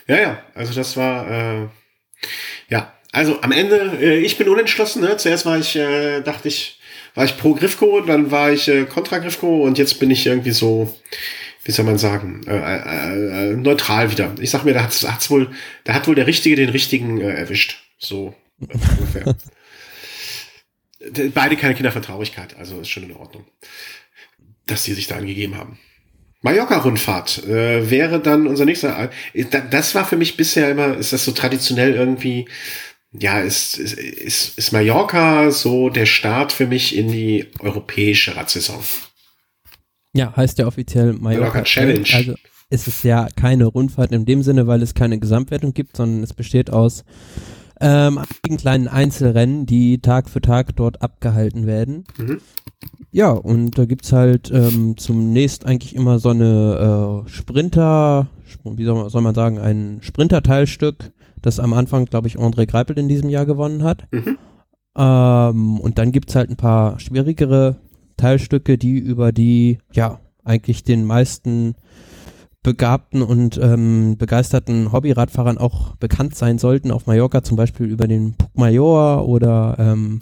Ja, ja. Also das war, äh, ja, also am Ende, äh, ich bin unentschlossen. Ne? Zuerst war ich, äh, dachte ich, war ich pro Griffco, dann war ich äh, kontra Griffco und jetzt bin ich irgendwie so, wie soll man sagen, äh, äh, äh, neutral wieder. Ich sag mir, da hat's, hat's wohl, da hat wohl der Richtige den Richtigen äh, erwischt. So ungefähr. Beide keine Kinder von Traurigkeit, also ist schon in Ordnung, dass die sich da angegeben haben. Mallorca-Rundfahrt äh, wäre dann unser nächster. Äh, das war für mich bisher immer, ist das so traditionell irgendwie, ja, ist, ist, ist, ist Mallorca so der Start für mich in die europäische Radsaison. Ja, heißt ja offiziell Mallorca, Mallorca Challenge. Also ist es ja keine Rundfahrt in dem Sinne, weil es keine Gesamtwertung gibt, sondern es besteht aus ähm, einigen kleinen Einzelrennen, die Tag für Tag dort abgehalten werden. Mhm. Ja, und da gibt's halt ähm, zunächst eigentlich immer so eine äh, Sprinter, wie soll man, soll man sagen, ein Sprinter-Teilstück, das am Anfang, glaube ich, André Greipel in diesem Jahr gewonnen hat. Mhm. Ähm, und dann gibt's halt ein paar schwierigere Teilstücke, die über die, ja, eigentlich den meisten begabten und ähm, begeisterten Hobbyradfahrern auch bekannt sein sollten. Auf Mallorca zum Beispiel über den Pucmayor oder ähm,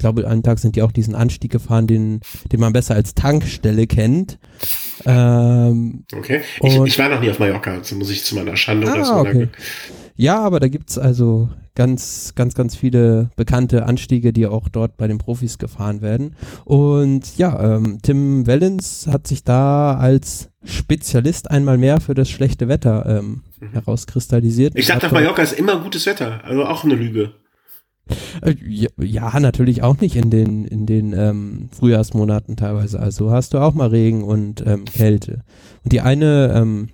glaube, einen Tag sind die auch diesen Anstieg gefahren, den, den man besser als Tankstelle kennt. Ähm, okay, ich, ich, war noch nie auf Mallorca, also muss ich zu meiner Schande ah, oder so okay. Ja, aber da gibt's also ganz, ganz, ganz viele bekannte Anstiege, die auch dort bei den Profis gefahren werden. Und ja, ähm, Tim Wellens hat sich da als Spezialist einmal mehr für das schlechte Wetter ähm, mhm. herauskristallisiert. Ich dachte, auf Mallorca ist immer gutes Wetter, also auch eine Lüge. Äh, ja, natürlich auch nicht in den, in den ähm, Frühjahrsmonaten teilweise. Also hast du auch mal Regen und ähm, Kälte. Und die eine ähm,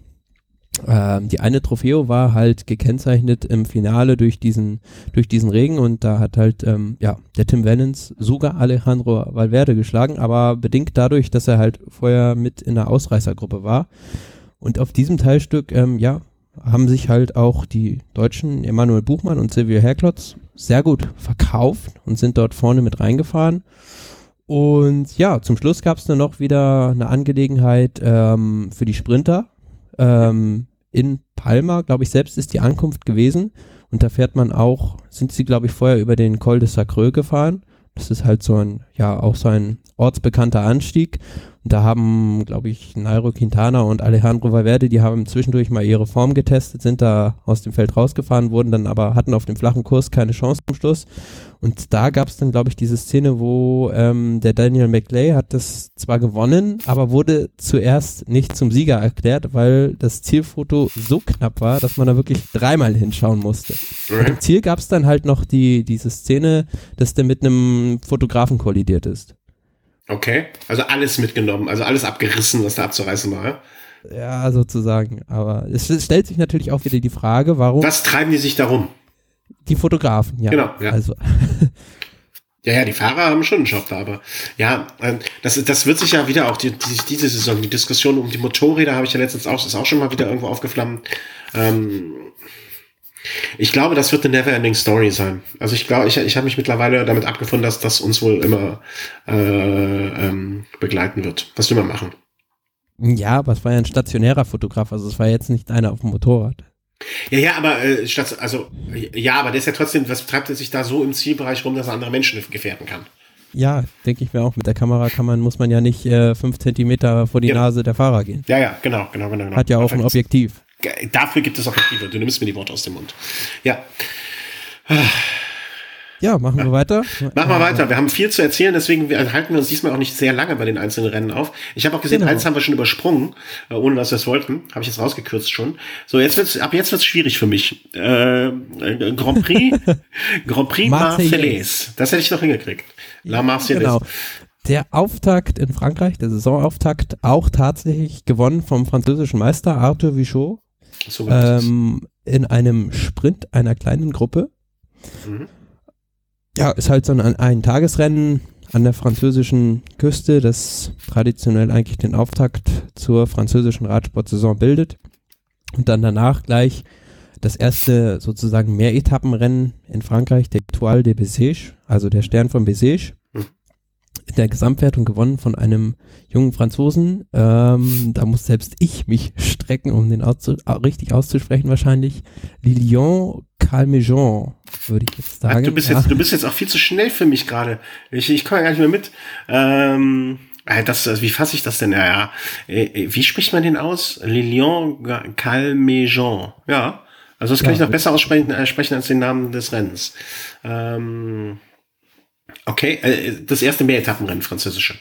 ähm, die eine Trophäe war halt gekennzeichnet im Finale durch diesen, durch diesen Regen und da hat halt, ähm, ja, der Tim Vennens sogar Alejandro Valverde geschlagen, aber bedingt dadurch, dass er halt vorher mit in der Ausreißergruppe war. Und auf diesem Teilstück, ähm, ja, haben sich halt auch die Deutschen Emanuel Buchmann und Silvio Herklotz sehr gut verkauft und sind dort vorne mit reingefahren. Und ja, zum Schluss gab es dann noch wieder eine Angelegenheit ähm, für die Sprinter ähm, in Palma, glaube ich, selbst ist die Ankunft gewesen. Und da fährt man auch, sind sie, glaube ich, vorher über den Col de Sacreux gefahren. Das ist halt so ein, ja, auch so ein ortsbekannter Anstieg. Und da haben, glaube ich, Nairo Quintana und Alejandro Valverde, die haben zwischendurch mal ihre Form getestet, sind da aus dem Feld rausgefahren, wurden dann aber, hatten auf dem flachen Kurs keine Chance zum Schluss. Und da gab es dann, glaube ich, diese Szene, wo ähm, der Daniel McLay hat das zwar gewonnen, aber wurde zuerst nicht zum Sieger erklärt, weil das Zielfoto so knapp war, dass man da wirklich dreimal hinschauen musste. Mhm. Im Ziel gab es dann halt noch die, diese Szene, dass der mit einem Fotografen kollidiert ist. Okay, also alles mitgenommen, also alles abgerissen, was da abzureißen war, ja? Ja, sozusagen. Aber es stellt sich natürlich auch wieder die Frage, warum. Was treiben die sich darum? Die Fotografen, ja. Genau, ja. Also. Ja, ja, die Fahrer haben schon einen Job da, aber ja, ähm, das, das wird sich ja wieder auch die, die, diese Saison, die Diskussion um die Motorräder habe ich ja letztens auch, ist auch schon mal wieder irgendwo aufgeflammt. Ähm, ich glaube, das wird eine never-ending Story sein. Also ich glaube, ich, ich habe mich mittlerweile damit abgefunden, dass das uns wohl immer äh, ähm, begleiten wird. Was will man machen? Ja, aber es war ja ein stationärer Fotograf, also es war jetzt nicht einer auf dem Motorrad. Ja, ja, aber äh, statt, also ja, aber der ist ja trotzdem, was treibt er sich da so im Zielbereich rum, dass er andere Menschen gefährden kann? Ja, denke ich mir auch. Mit der Kamera kann man, muss man ja nicht äh, fünf Zentimeter vor die ja. Nase der Fahrer gehen. Ja, ja, genau, genau, genau. genau. Hat ja auch ein Objektiv. Dafür gibt es Objektive. Du nimmst mir die Worte aus dem Mund. Ja. Ja, machen wir weiter. Machen wir weiter. Wir haben viel zu erzählen, deswegen halten wir uns diesmal auch nicht sehr lange bei den einzelnen Rennen auf. Ich habe auch gesehen, genau. eins haben wir schon übersprungen, äh, ohne dass wir es wollten. Habe ich jetzt rausgekürzt schon. So, jetzt wird's, ab jetzt wird's schwierig für mich. Äh, Grand Prix, Grand Prix Marseillais. Das hätte ich noch hingekriegt. La Marseillaise. Genau. Der Auftakt in Frankreich, der Saisonauftakt, auch tatsächlich gewonnen vom französischen Meister Arthur Vichot. So ähm, in einem Sprint einer kleinen Gruppe. Mhm ja, ist halt so ein, ein Tagesrennen an der französischen Küste, das traditionell eigentlich den Auftakt zur französischen Radsportsaison bildet. Und dann danach gleich das erste sozusagen Mehretappenrennen in Frankreich, der Étoile de Bessèges, also der Stern von Bessèges in der Gesamtwertung gewonnen von einem jungen Franzosen. Ähm, da muss selbst ich mich strecken, um den auszu richtig auszusprechen wahrscheinlich. Lilian Calmejean, würde ich jetzt sagen. Ach, du, bist ja. jetzt, du bist jetzt auch viel zu schnell für mich gerade. Ich, ich komme gar nicht mehr mit. Ähm, äh, das, also wie fasse ich das denn? Ja, ja. Äh, äh, wie spricht man den aus? Lilian Calmejean. Ja. Also das kann ja, ich noch besser aussprechen äh, sprechen als den Namen des Rennens. Ähm, Okay, äh, das erste Mehretappenrennen, französische.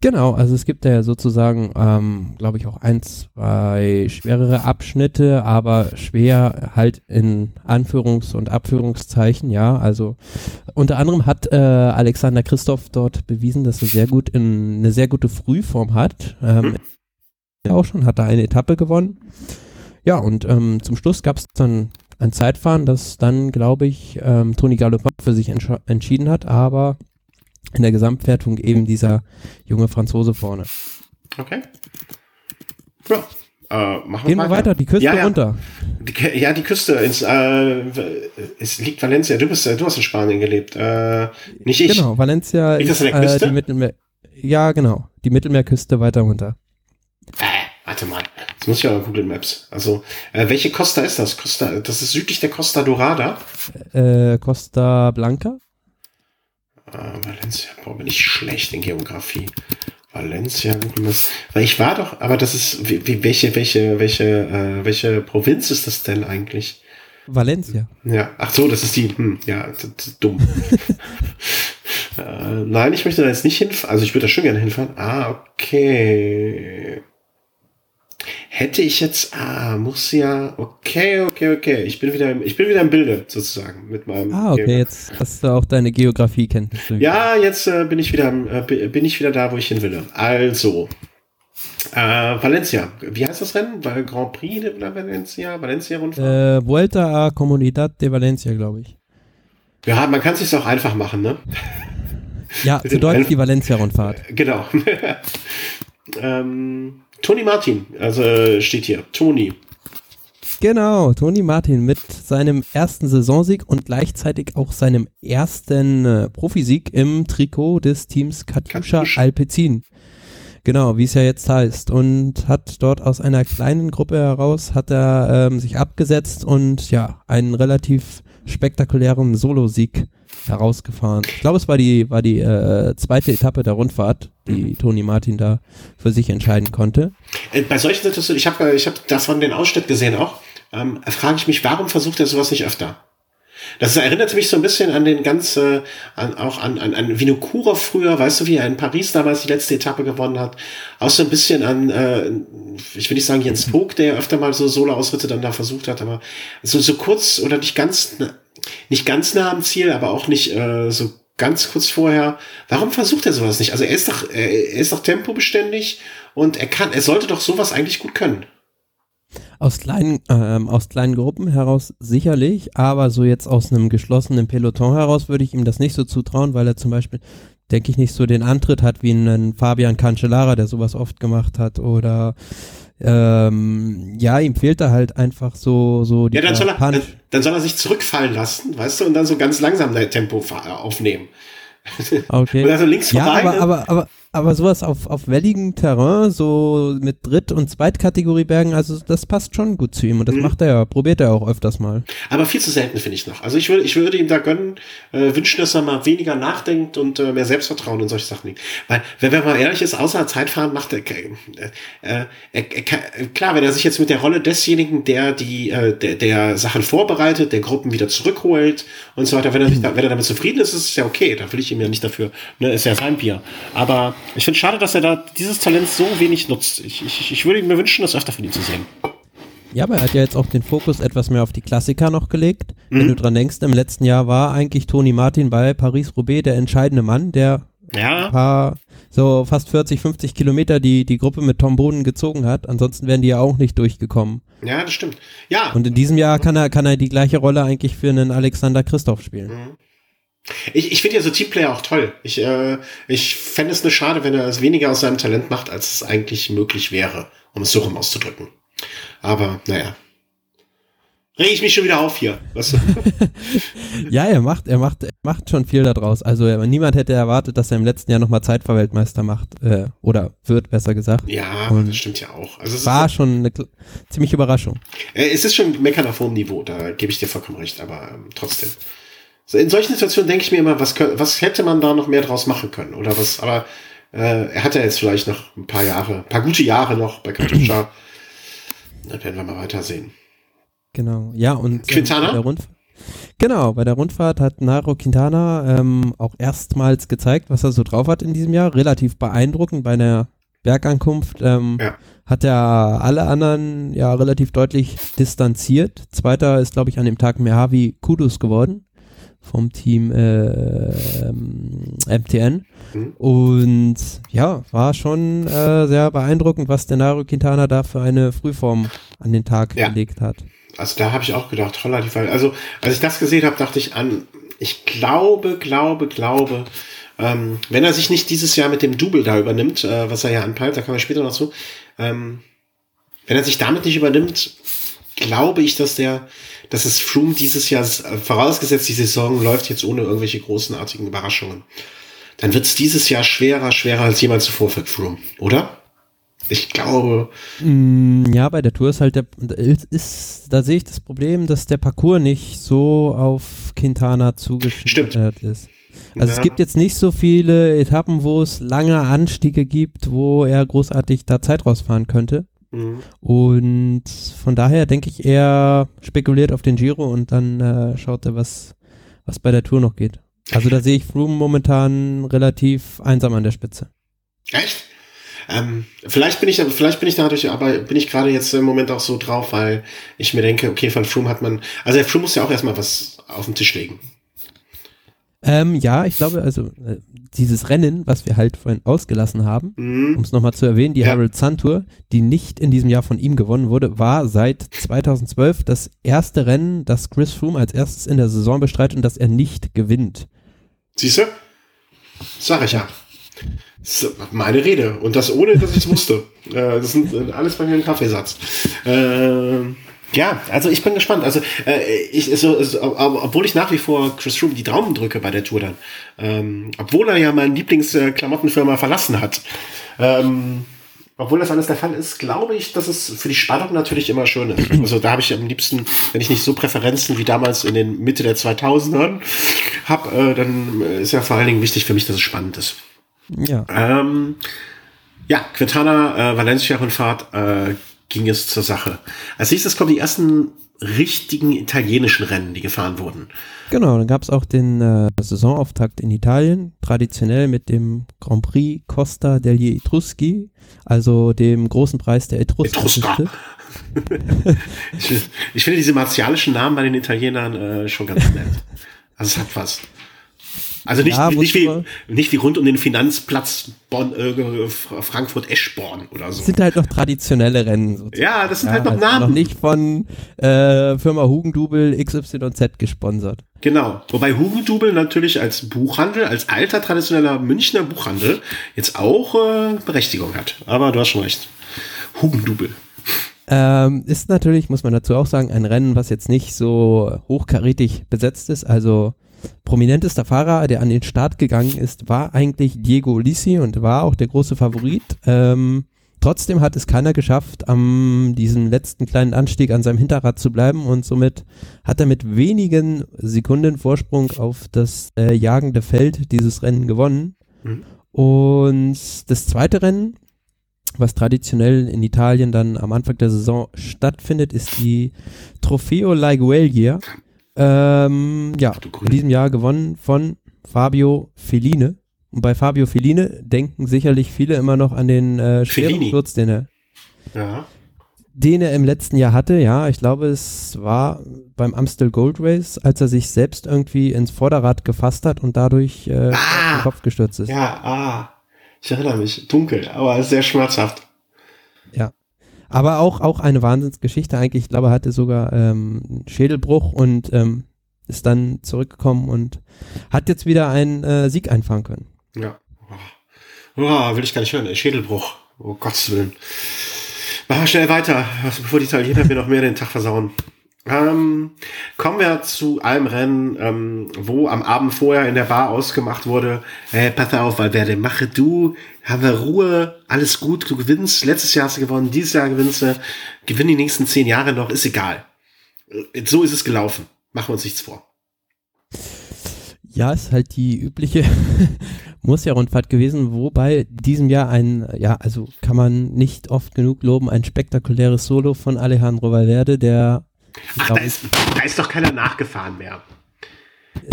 Genau, also es gibt ja sozusagen, ähm, glaube ich, auch ein, zwei schwerere Abschnitte, aber schwer halt in Anführungs- und Abführungszeichen, ja. Also unter anderem hat äh, Alexander Christoph dort bewiesen, dass er sehr gut in eine sehr gute Frühform hat. Ähm, mhm. Auch schon, hat er eine Etappe gewonnen. Ja, und ähm, zum Schluss gab es dann ein Zeitfahren, das dann, glaube ich, ähm, Toni Gallopin für sich entschieden hat, aber in der Gesamtwertung eben dieser junge Franzose vorne. Okay. Ja. Äh, machen Gehen wir weiter. weiter, die Küste ja, ja. runter. Die, ja, die Küste. Ins, äh, es liegt Valencia. Du bist, du hast in Spanien gelebt. Äh, nicht ich. Genau, Valencia liegt ist das an der Küste? Äh, die Mittelmeer. Ja, genau. Die Mittelmeerküste weiter runter. Äh, warte mal. Jetzt muss ich aber Google Maps. Also, äh, welche Costa ist das? Costa, das ist südlich der Costa Dorada. Äh, Costa Blanca. Ah, Valencia, boah, bin ich schlecht in Geografie. Valencia, Google Maps. Weil ich war doch, aber das ist, wie, welche, welche, welche, äh, welche Provinz ist das denn eigentlich? Valencia. Ja, ach so, das ist die, hm, ja, das ist dumm. äh, nein, ich möchte da jetzt nicht hinfahren. Also ich würde da schon gerne hinfahren. Ah, okay. Hätte ich jetzt, ah, muss ja, okay, okay, okay. Ich bin wieder, im, ich bin wieder im Bilde sozusagen mit meinem. Ah, okay, Geograf jetzt hast du auch deine Geografiekenntnisse. Ja, jetzt äh, bin ich wieder, äh, bin ich wieder da, wo ich hin will. Also, äh, Valencia. Wie heißt das Rennen? Grand Prix de Valencia, Valencia Rundfahrt. Äh, Vuelta a Comunidad de Valencia, glaube ich. Ja, man kann es sich auch einfach machen, ne? Ja, zu Deutsch die Valencia Rundfahrt. Genau. ähm, Toni Martin, also steht hier. Toni. Genau, Toni Martin mit seinem ersten Saisonsieg und gleichzeitig auch seinem ersten äh, Profisieg im Trikot des Teams Katusha. Alpecin. Genau, wie es ja jetzt heißt. Und hat dort aus einer kleinen Gruppe heraus, hat er ähm, sich abgesetzt und ja, einen relativ spektakulären Solosieg herausgefahren. Ich glaube, es war die, war die äh, zweite Etappe der Rundfahrt, die mhm. Toni Martin da für sich entscheiden konnte. Äh, bei solchen Situationen, ich habe ich hab davon den Ausschnitt gesehen auch, ähm, frage ich mich, warum versucht er sowas nicht öfter? Das erinnert mich so ein bisschen an den ganz, äh, an, auch an, an, an Vinokurov früher, weißt du, wie er in Paris damals die letzte Etappe gewonnen hat. Auch so ein bisschen an, äh, ich will nicht sagen Jens Vogt, der öfter mal so Solo-Ausritte dann da versucht hat, aber so, so kurz oder nicht ganz, nicht ganz nah am Ziel, aber auch nicht äh, so ganz kurz vorher. Warum versucht er sowas nicht? Also er ist doch, er ist doch tempobeständig und er kann, er sollte doch sowas eigentlich gut können. Aus kleinen, ähm, aus kleinen Gruppen heraus sicherlich, aber so jetzt aus einem geschlossenen Peloton heraus würde ich ihm das nicht so zutrauen, weil er zum Beispiel, denke ich, nicht so den Antritt hat wie ein Fabian Cancellara, der sowas oft gemacht hat, oder ähm, ja, ihm fehlt da halt einfach so, so die. Ja, dann soll, er, dann, dann, soll er sich zurückfallen lassen, weißt du, und dann so ganz langsam dein Tempo aufnehmen. Okay. und also links vorbei. Ja, aber, ne? aber, aber, aber sowas auf, auf welligem Terrain, so mit Dritt- und Zweitkategoriebergen, also das passt schon gut zu ihm und das mhm. macht er ja, probiert er auch öfters mal. Aber viel zu selten, finde ich noch. Also ich würde, ich würde ihm da gönnen, äh, wünschen, dass er mal weniger nachdenkt und äh, mehr Selbstvertrauen in solche Sachen. Weil, wenn man mal ehrlich ist, außer Zeitfahren macht er, äh, äh, klar, wenn er sich jetzt mit der Rolle desjenigen, der die, äh, der, der Sachen vorbereitet, der Gruppen wieder zurückholt und so weiter, wenn er, sich da, wenn er damit zufrieden ist, ist es ja okay, da will ich ihm ja nicht dafür, ne, ist ja sein Bier. Aber ich finde schade, dass er da dieses Talent so wenig nutzt. Ich, ich, ich würde mir wünschen, das öfter von ihm zu sehen. Ja, aber er hat ja jetzt auch den Fokus etwas mehr auf die Klassiker noch gelegt. Mhm. Wenn du dran denkst, im letzten Jahr war eigentlich Toni Martin bei Paris-Roubaix der entscheidende Mann, der ja. ein paar, so fast 40, 50 Kilometer die, die Gruppe mit Tom Boden gezogen hat. Ansonsten wären die ja auch nicht durchgekommen. Ja, das stimmt. Ja. Und in diesem Jahr kann er, kann er die gleiche Rolle eigentlich für einen Alexander Christoph spielen. Mhm. Ich, ich finde ja so Teamplayer auch toll. Ich, äh, ich fände es eine Schade, wenn er es weniger aus seinem Talent macht, als es eigentlich möglich wäre, um es so rum auszudrücken. Aber naja. Rege ich mich schon wieder auf hier. Weißt du? ja, er macht, er macht, er macht schon viel daraus. Also niemand hätte erwartet, dass er im letzten Jahr nochmal Zeitverweltmeister macht. Äh, oder wird, besser gesagt. Ja, Und das stimmt ja auch. Also es war schon eine ziemliche Überraschung. Äh, es ist schon Meckern auf hohem Niveau, da gebe ich dir vollkommen recht, aber ähm, trotzdem. In solchen Situationen denke ich mir immer, was, was hätte man da noch mehr draus machen können? Oder was, aber äh, er hat ja jetzt vielleicht noch ein paar Jahre, ein paar gute Jahre noch bei Katusha. Dann werden wir mal weitersehen. Genau, ja, und Quintana? Der Rund Genau, bei der Rundfahrt hat Nairo Quintana ähm, auch erstmals gezeigt, was er so drauf hat in diesem Jahr. Relativ beeindruckend bei einer Bergankunft. Ähm, ja. Hat er alle anderen ja relativ deutlich distanziert. Zweiter ist, glaube ich, an dem Tag Mehavi Kudus geworden vom Team äh, MTN. Mhm. Und ja, war schon äh, sehr beeindruckend, was der Nairo Quintana da für eine Frühform an den Tag ja. gelegt hat. Also da habe ich auch gedacht, relativ Also als ich das gesehen habe, dachte ich an, ich glaube, glaube, glaube, ähm, wenn er sich nicht dieses Jahr mit dem Double da übernimmt, äh, was er ja anpeilt, da kommen wir später noch zu, ähm, wenn er sich damit nicht übernimmt, glaube ich, dass der, dass es Froome dieses Jahr, vorausgesetzt die Saison läuft jetzt ohne irgendwelche großenartigen Überraschungen, dann wird es dieses Jahr schwerer, schwerer als jemals zuvor für Froome, oder? Ich glaube. Mm, ja, bei der Tour ist halt der, ist, da sehe ich das Problem, dass der Parcours nicht so auf Quintana zugeschnitten ist. Also ja. es gibt jetzt nicht so viele Etappen, wo es lange Anstiege gibt, wo er großartig da Zeit rausfahren könnte. Mhm. Und von daher denke ich eher spekuliert auf den Giro und dann äh, schaut er, was, was bei der Tour noch geht. Also da sehe ich Froome momentan relativ einsam an der Spitze. Echt? Ähm, vielleicht bin ich, vielleicht bin ich dadurch, aber bin ich gerade jetzt im Moment auch so drauf, weil ich mir denke, okay, von Froome hat man, also der Froome muss ja auch erstmal was auf den Tisch legen. Ähm, ja, ich glaube, also äh, dieses Rennen, was wir halt vorhin ausgelassen haben, mhm. um es nochmal zu erwähnen, die ja. Harold Sun Tour, die nicht in diesem Jahr von ihm gewonnen wurde, war seit 2012 das erste Rennen, das Chris Froome als erstes in der Saison bestreitet und das er nicht gewinnt. Siehst du? Sag ich ja. Meine Rede. Und das ohne, dass ich es wusste. Äh, das sind äh, alles bei mir ein Kaffeesatz. Äh, ja, also ich bin gespannt. Also äh, ich so, so, obwohl ich nach wie vor Chris Froome die Daumen drücke bei der Tour dann, ähm, obwohl er ja meine Lieblingsklamottenfirma verlassen hat, ähm, obwohl das alles der Fall ist, glaube ich, dass es für die Spannung natürlich immer schön ist. Also da habe ich am liebsten, wenn ich nicht so Präferenzen wie damals in den Mitte der 2000ern habe, äh, dann ist ja vor allen Dingen wichtig für mich, dass es spannend ist. Ja. Ähm, ja, Quintana, äh, Valencia-Rundfahrt äh, ging es zur Sache. Als nächstes kommen die ersten richtigen italienischen Rennen, die gefahren wurden. Genau, dann gab es auch den äh, Saisonauftakt in Italien, traditionell mit dem Grand Prix Costa degli Etruschi, also dem großen Preis der Etrusker. ich, ich, finde diese martialischen Namen bei den Italienern äh, schon ganz nett. Also es hat was. Also nicht, ja, nicht, wie, nicht wie rund um den Finanzplatz Bonn, äh, Frankfurt-Eschborn oder so. Das sind halt noch traditionelle Rennen. Sozusagen. Ja, das sind ja, halt noch also Namen. Noch nicht von äh, Firma Hugendubel XYZ gesponsert. Genau. Wobei Hugendubel natürlich als Buchhandel, als alter traditioneller Münchner Buchhandel jetzt auch äh, Berechtigung hat. Aber du hast schon recht. Hugendubel. Ähm, ist natürlich, muss man dazu auch sagen, ein Rennen, was jetzt nicht so hochkarätig besetzt ist. Also prominentester Fahrer, der an den Start gegangen ist, war eigentlich Diego Lisi und war auch der große Favorit. Ähm, trotzdem hat es keiner geschafft, am diesem letzten kleinen Anstieg an seinem Hinterrad zu bleiben und somit hat er mit wenigen Sekunden Vorsprung auf das äh, jagende Feld dieses Rennen gewonnen. Mhm. Und das zweite Rennen, was traditionell in Italien dann am Anfang der Saison stattfindet, ist die Trofeo Laigueglia. Ähm, ja, in diesem Jahr gewonnen von Fabio Feline. Und bei Fabio Feline denken sicherlich viele immer noch an den äh, schweren Sturz, den er, ja. den er im letzten Jahr hatte. Ja, ich glaube, es war beim Amstel Gold Race, als er sich selbst irgendwie ins Vorderrad gefasst hat und dadurch äh, ah, den Kopf gestürzt ist. Ja, ah, ich erinnere mich. Dunkel, aber sehr schmerzhaft. Ja. Aber auch, auch eine Wahnsinnsgeschichte eigentlich. Ich glaube, er hatte sogar ähm, einen Schädelbruch und ähm, ist dann zurückgekommen und hat jetzt wieder einen äh, Sieg einfahren können. Ja. Oh, will ich gar nicht hören. Schädelbruch. Oh Gottes Willen. Wir schnell weiter, bevor die Italiener mir noch mehr den Tag versauen. Ähm, kommen wir zu einem Rennen, ähm, wo am Abend vorher in der Bar ausgemacht wurde, hey, pass auf, Valverde, mache du, haben wir Ruhe, alles gut, du gewinnst, letztes Jahr hast du gewonnen, dieses Jahr gewinnst du, gewinn die nächsten zehn Jahre noch, ist egal. So ist es gelaufen. Machen wir uns nichts vor. Ja, ist halt die übliche muss ja Rundfahrt gewesen, wobei diesem Jahr ein, ja, also kann man nicht oft genug loben, ein spektakuläres Solo von Alejandro Valverde, der Ach, da ist, da ist doch keiner nachgefahren mehr.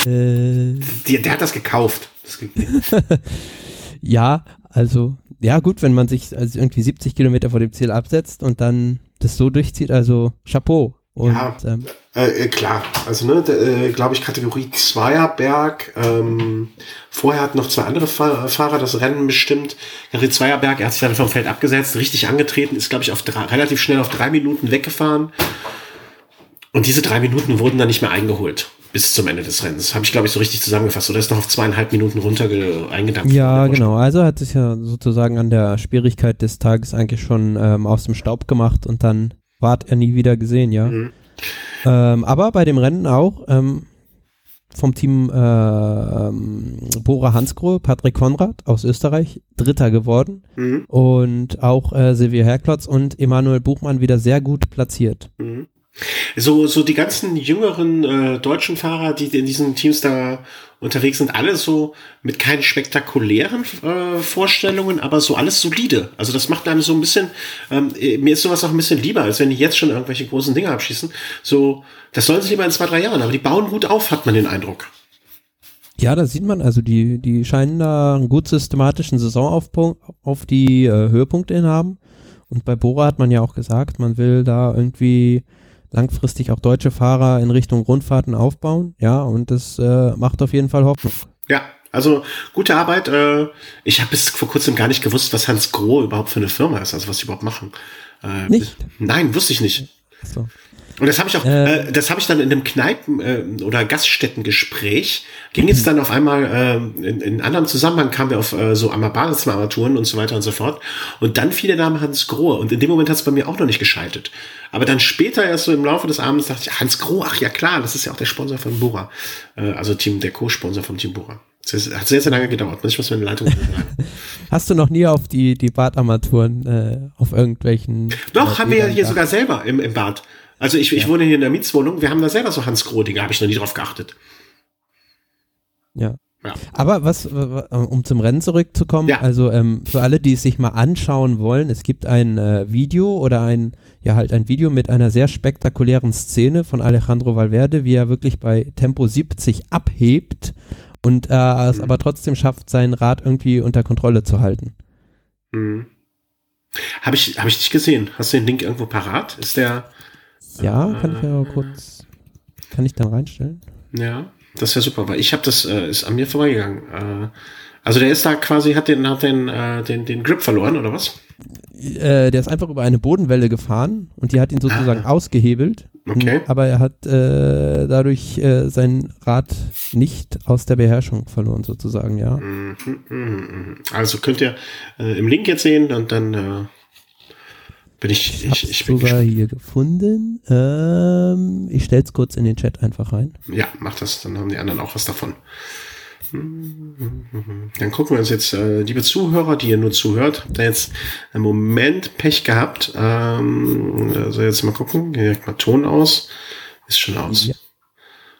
Äh, der, der hat das gekauft. Das ja, also, ja gut, wenn man sich also irgendwie 70 Kilometer vor dem Ziel absetzt und dann das so durchzieht, also Chapeau. Und, ja, ähm, äh, äh, klar, also ne, äh, glaube ich Kategorie Zweierberg. Ähm, vorher hat noch zwei andere Fahr Fahrer das Rennen bestimmt. Kategorie Zweierberg, er hat sich dann vom Feld abgesetzt, richtig angetreten, ist glaube ich auf drei, relativ schnell auf drei Minuten weggefahren. Und diese drei Minuten wurden dann nicht mehr eingeholt bis zum Ende des Rennens. Habe ich, glaube ich, so richtig zusammengefasst. Oder ist noch auf zweieinhalb Minuten runter eingedampft? Ja, genau. Also hat sich ja sozusagen an der Schwierigkeit des Tages eigentlich schon ähm, aus dem Staub gemacht und dann ward er nie wieder gesehen, ja. Mhm. Ähm, aber bei dem Rennen auch ähm, vom Team äh, ähm, Bora Hansgrohe, Patrick Konrad aus Österreich, Dritter geworden. Mhm. Und auch äh, Silvia Herklotz und Emanuel Buchmann wieder sehr gut platziert. Mhm. So, so die ganzen jüngeren äh, deutschen Fahrer, die in diesen Teams da unterwegs sind, alle so mit keinen spektakulären äh, Vorstellungen, aber so alles solide. Also das macht einem so ein bisschen, ähm, mir ist sowas auch ein bisschen lieber, als wenn die jetzt schon irgendwelche großen Dinge abschießen. So, das sollen sie lieber in zwei, drei Jahren, aber die bauen gut auf, hat man den Eindruck. Ja, da sieht man, also die, die scheinen da einen gut systematischen Saisonaufbau auf die äh, Höhepunkte hin haben. Und bei Bora hat man ja auch gesagt, man will da irgendwie langfristig auch deutsche Fahrer in Richtung Rundfahrten aufbauen. Ja, und das äh, macht auf jeden Fall Hoffnung. Ja, also gute Arbeit. Äh, ich habe bis vor kurzem gar nicht gewusst, was Hans Groh überhaupt für eine Firma ist, also was sie überhaupt machen. Äh, nicht? Nein, wusste ich nicht. So. Und das habe ich auch, äh, äh, das habe ich dann in einem Kneipen- äh, oder Gaststättengespräch, ging jetzt dann auf einmal, äh, in, in anderem Zusammenhang kam wir auf äh, so Badezimmerarmaturen und so weiter und so fort. Und dann fiel der Name Hans Grohe. Und in dem Moment hat es bei mir auch noch nicht geschaltet. Aber dann später, erst so im Laufe des Abends, dachte ich, Hans Grohe, ach ja klar, das ist ja auch der Sponsor von Bora. Äh, also Team, der Co-Sponsor vom Team Bora. Das hat sehr, sehr lange gedauert. Ich muss meine Leitung Hast du noch nie auf die, die Badarmaturen äh, auf irgendwelchen. Doch, haben wir ja hier sogar selber im, im Bad. Also ich, ja. ich wohne hier in der Mietswohnung, wir haben da selber so Hans Groh-Dinge, habe ich noch nie drauf geachtet. Ja. ja. Aber was, um zum Rennen zurückzukommen, ja. also ähm, für alle, die es sich mal anschauen wollen, es gibt ein äh, Video oder ein, ja halt ein Video mit einer sehr spektakulären Szene von Alejandro Valverde, wie er wirklich bei Tempo 70 abhebt und äh, es mhm. aber trotzdem schafft, sein Rad irgendwie unter Kontrolle zu halten. Mhm. Habe ich, hab ich nicht gesehen. Hast du den Link irgendwo parat? Ist der ja, kann ich ja kurz, kann ich dann reinstellen? Ja, das wäre super, weil ich habe das, äh, ist an mir vorbeigegangen. Äh, also der ist da quasi, hat den, hat den, äh, den, den Grip verloren, oder was? Äh, der ist einfach über eine Bodenwelle gefahren und die hat ihn sozusagen ah. ausgehebelt. Okay. Aber er hat äh, dadurch äh, sein Rad nicht aus der Beherrschung verloren, sozusagen, ja. Mhm, mh, mh. Also könnt ihr äh, im Link jetzt sehen und dann äh, bin ich, ich, ich bin sogar hier gefunden. Ähm, ich stell's kurz in den Chat einfach rein. Ja, mach das, dann haben die anderen auch was davon. Dann gucken wir uns jetzt, äh, liebe Zuhörer, die ihr nur zuhört, habt ihr jetzt einen Moment Pech gehabt. Ähm, also jetzt mal gucken, direkt mal Ton aus. Ist schon aus. Ja.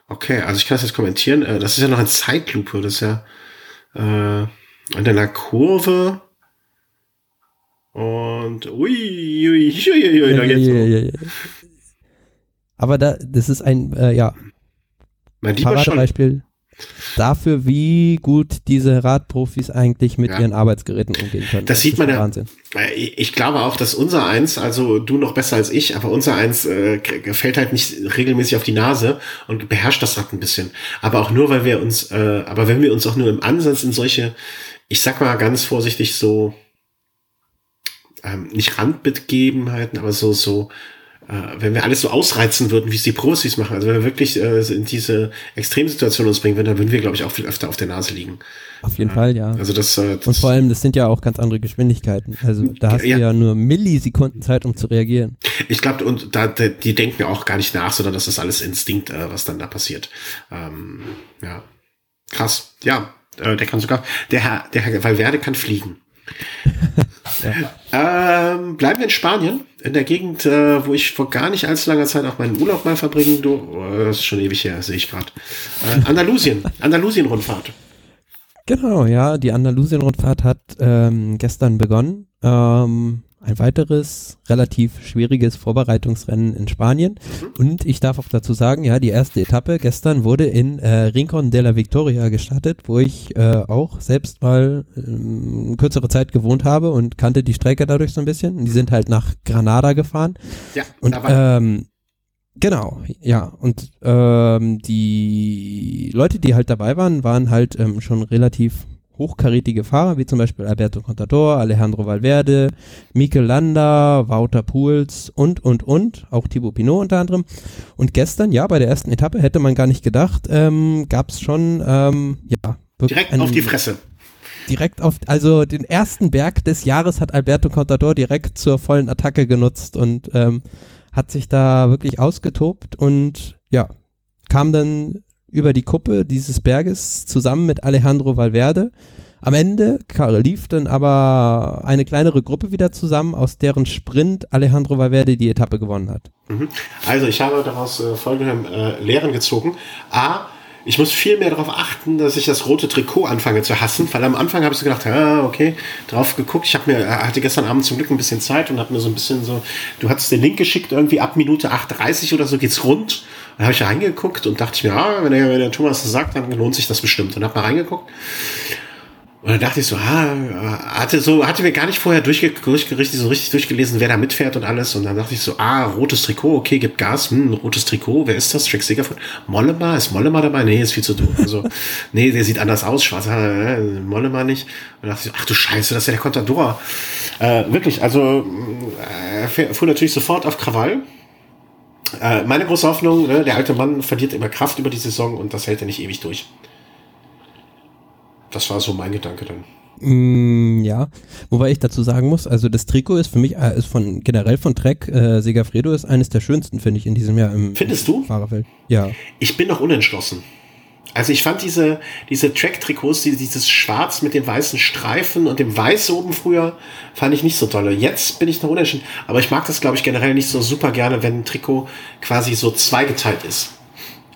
Okay, also ich kann das jetzt kommentieren. Äh, das ist ja noch ein Zeitlupe. Das ist ja äh, in einer Kurve und ui, ui, ui, ui, ui da geht's ja, Aber da, das ist ein, äh, ja, mein Paradebeispiel dafür, wie gut diese Radprofis eigentlich mit ja. ihren Arbeitsgeräten umgehen können. Das, das sieht man ja. Wahnsinn. Ich glaube auch, dass unser Eins, also du noch besser als ich, aber unser Eins äh, fällt halt nicht regelmäßig auf die Nase und beherrscht das Rad ein bisschen. Aber auch nur, weil wir uns, äh, aber wenn wir uns auch nur im Ansatz in solche, ich sag mal ganz vorsichtig so, ähm, nicht Randbegebenheiten, aber so, so, äh, wenn wir alles so ausreizen würden, wie es die Profis machen, also wenn wir wirklich äh, in diese Extremsituation uns bringen würden, dann würden wir, glaube ich, auch viel öfter auf der Nase liegen. Auf jeden äh, Fall, ja. Also das, äh, das, Und vor allem, das sind ja auch ganz andere Geschwindigkeiten. Also da hast ja. du ja nur Millisekunden Zeit, um zu reagieren. Ich glaube, und da, die denken auch gar nicht nach, sondern das ist alles Instinkt, äh, was dann da passiert. Ähm, ja. Krass. Ja, äh, der kann sogar, der Herr, der Herr Valverde kann fliegen. ja. ähm, bleiben wir in Spanien, in der Gegend, äh, wo ich vor gar nicht allzu langer Zeit auch meinen Urlaub mal verbringen durfte. Oh, das ist schon ewig her, sehe ich gerade. Äh, Andalusien, Andalusien-Rundfahrt. Genau, ja, die Andalusien-Rundfahrt hat ähm, gestern begonnen. Ähm, ein weiteres relativ schwieriges Vorbereitungsrennen in Spanien. Mhm. Und ich darf auch dazu sagen, ja, die erste Etappe gestern wurde in äh, Rincon de la Victoria gestartet, wo ich äh, auch selbst mal ähm, kürzere Zeit gewohnt habe und kannte die Strecke dadurch so ein bisschen. Die sind halt nach Granada gefahren. Ja, und ähm, Genau, ja. Und ähm, die Leute, die halt dabei waren, waren halt ähm, schon relativ hochkarätige Fahrer, wie zum Beispiel Alberto Contador, Alejandro Valverde, Mikel Landa, Wouter Pouls und, und, und, auch Thibaut Pinot unter anderem. Und gestern, ja, bei der ersten Etappe hätte man gar nicht gedacht, ähm, gab es schon, ähm, ja. Direkt einen, auf die Fresse. Direkt auf, also den ersten Berg des Jahres hat Alberto Contador direkt zur vollen Attacke genutzt und ähm, hat sich da wirklich ausgetobt und ja, kam dann über die Kuppe dieses Berges zusammen mit Alejandro Valverde. Am Ende lief dann aber eine kleinere Gruppe wieder zusammen, aus deren Sprint Alejandro Valverde die Etappe gewonnen hat. Mhm. Also ich habe daraus äh, folgende äh, Lehren gezogen. A, ich muss viel mehr darauf achten, dass ich das rote Trikot anfange zu hassen, weil am Anfang habe ich so gedacht, ja, okay, drauf geguckt. Ich habe mir, äh, hatte gestern Abend zum Glück ein bisschen Zeit und habe mir so ein bisschen so, du hattest den Link geschickt, irgendwie ab Minute 8.30 oder so geht's rund. Da habe ich reingeguckt und dachte ich mir, ja, wenn der, wenn der Thomas das sagt, dann lohnt sich das bestimmt. Und habe mal reingeguckt. Und dann dachte ich so, ah, hatte so, hatte mir gar nicht vorher durchge durchgerichtet, so richtig durchgelesen, wer da mitfährt und alles. Und dann dachte ich so, ah, rotes Trikot, okay, gibt Gas, hm, rotes Trikot, wer ist das? Jack Sigerford? Mollema, ist Mollema dabei? Nee, ist viel zu doof. Also, nee, der sieht anders aus, schwarz, äh, Mollema nicht. Und dann dachte ich so, ach du Scheiße, das ist ja der Contador. Äh, wirklich, also, äh, fuhr natürlich sofort auf Krawall. Äh, meine große Hoffnung, ne, der alte Mann verliert immer Kraft über die Saison und das hält er nicht ewig durch. Das war so mein Gedanke dann. Mm, ja, wobei ich dazu sagen muss, also das Trikot ist für mich, äh, ist von generell von Trek, äh, Segafredo ist eines der schönsten, finde ich, in diesem Jahr im, Findest du? Fahrerfeld. Ja. Ich bin noch unentschlossen. Also ich fand diese, diese Track-Trikots, dieses Schwarz mit den weißen Streifen und dem Weiß oben früher, fand ich nicht so toll. Jetzt bin ich noch unentschieden. Aber ich mag das, glaube ich, generell nicht so super gerne, wenn ein Trikot quasi so zweigeteilt ist.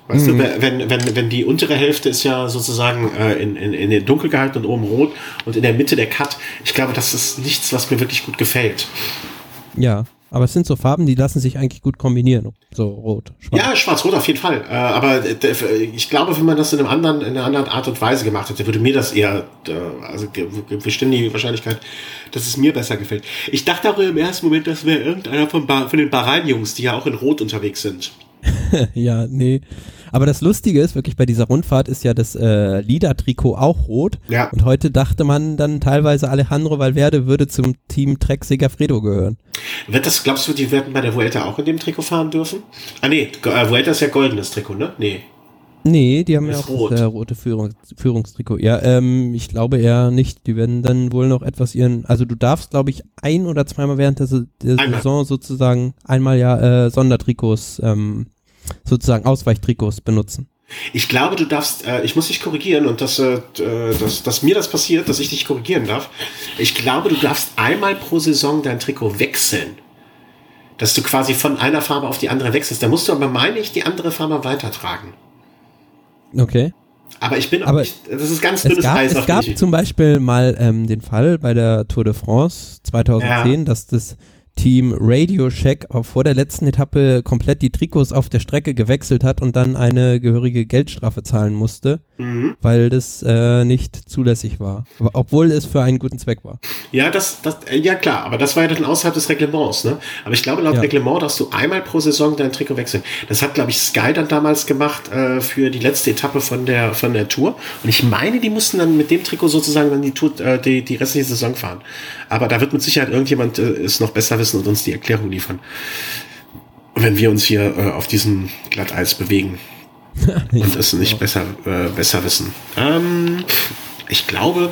Weißt mhm. du, wenn, wenn, wenn die untere Hälfte ist ja sozusagen äh, in, in, in den dunkel gehalten und oben rot und in der Mitte der Cut, ich glaube, das ist nichts, was mir wirklich gut gefällt. Ja, aber es sind so Farben, die lassen sich eigentlich gut kombinieren. So rot, schwarz. Ja, schwarz-rot auf jeden Fall. Äh, aber ich glaube, wenn man das in, einem anderen, in einer anderen Art und Weise gemacht hätte, würde mir das eher, äh, also bestimmt die Wahrscheinlichkeit, dass es mir besser gefällt. Ich dachte auch im ersten Moment, das wäre irgendeiner von, von den Bahrain-Jungs, die ja auch in Rot unterwegs sind. ja, nee. Aber das Lustige ist wirklich bei dieser Rundfahrt ist ja das äh, Lida-Trikot auch rot. Ja. Und heute dachte man dann teilweise Alejandro Valverde würde zum Team Trek Segafredo gehören. Wird das, glaubst du, die werden bei der Vuelta auch in dem Trikot fahren dürfen? Ah nee, äh, Vuelta ist ja goldenes Trikot, ne? Nee. Nee, die haben ja auch rot. das äh, rote Führung, Führungstrikot. Ja, ähm, ich glaube eher nicht. Die werden dann wohl noch etwas ihren, also du darfst, glaube ich, ein oder zweimal während der, der Saison sozusagen einmal ja äh, Sondertrikots ähm, sozusagen Ausweichtrikots benutzen. Ich glaube, du darfst, äh, ich muss dich korrigieren und dass, äh, dass, dass mir das passiert, dass ich dich korrigieren darf. Ich glaube, du darfst einmal pro Saison dein Trikot wechseln. Dass du quasi von einer Farbe auf die andere wechselst. Da musst du aber, meine ich, die andere Farbe weitertragen. Okay. Aber ich bin aber nicht, das ist ganz dünnes es gab, Eis. Es gab zum Beispiel mal ähm, den Fall bei der Tour de France 2010, ja. dass das Team Radio Shack vor der letzten Etappe komplett die Trikots auf der Strecke gewechselt hat und dann eine gehörige Geldstrafe zahlen musste, mhm. weil das äh, nicht zulässig war, obwohl es für einen guten Zweck war. Ja, das, das, äh, ja klar, aber das war ja dann außerhalb des Reglements, ne? Aber ich glaube, laut ja. Reglement darfst du einmal pro Saison dein Trikot wechseln. Das hat, glaube ich, Sky dann damals gemacht äh, für die letzte Etappe von der, von der Tour. Und ich meine, die mussten dann mit dem Trikot sozusagen dann die, Tour, äh, die, die restliche Saison fahren. Aber da wird mit Sicherheit irgendjemand äh, es noch besser wissen und uns die Erklärung liefern. Wenn wir uns hier äh, auf diesem Glatteis bewegen und es nicht besser, äh, besser wissen. Ähm, ich glaube,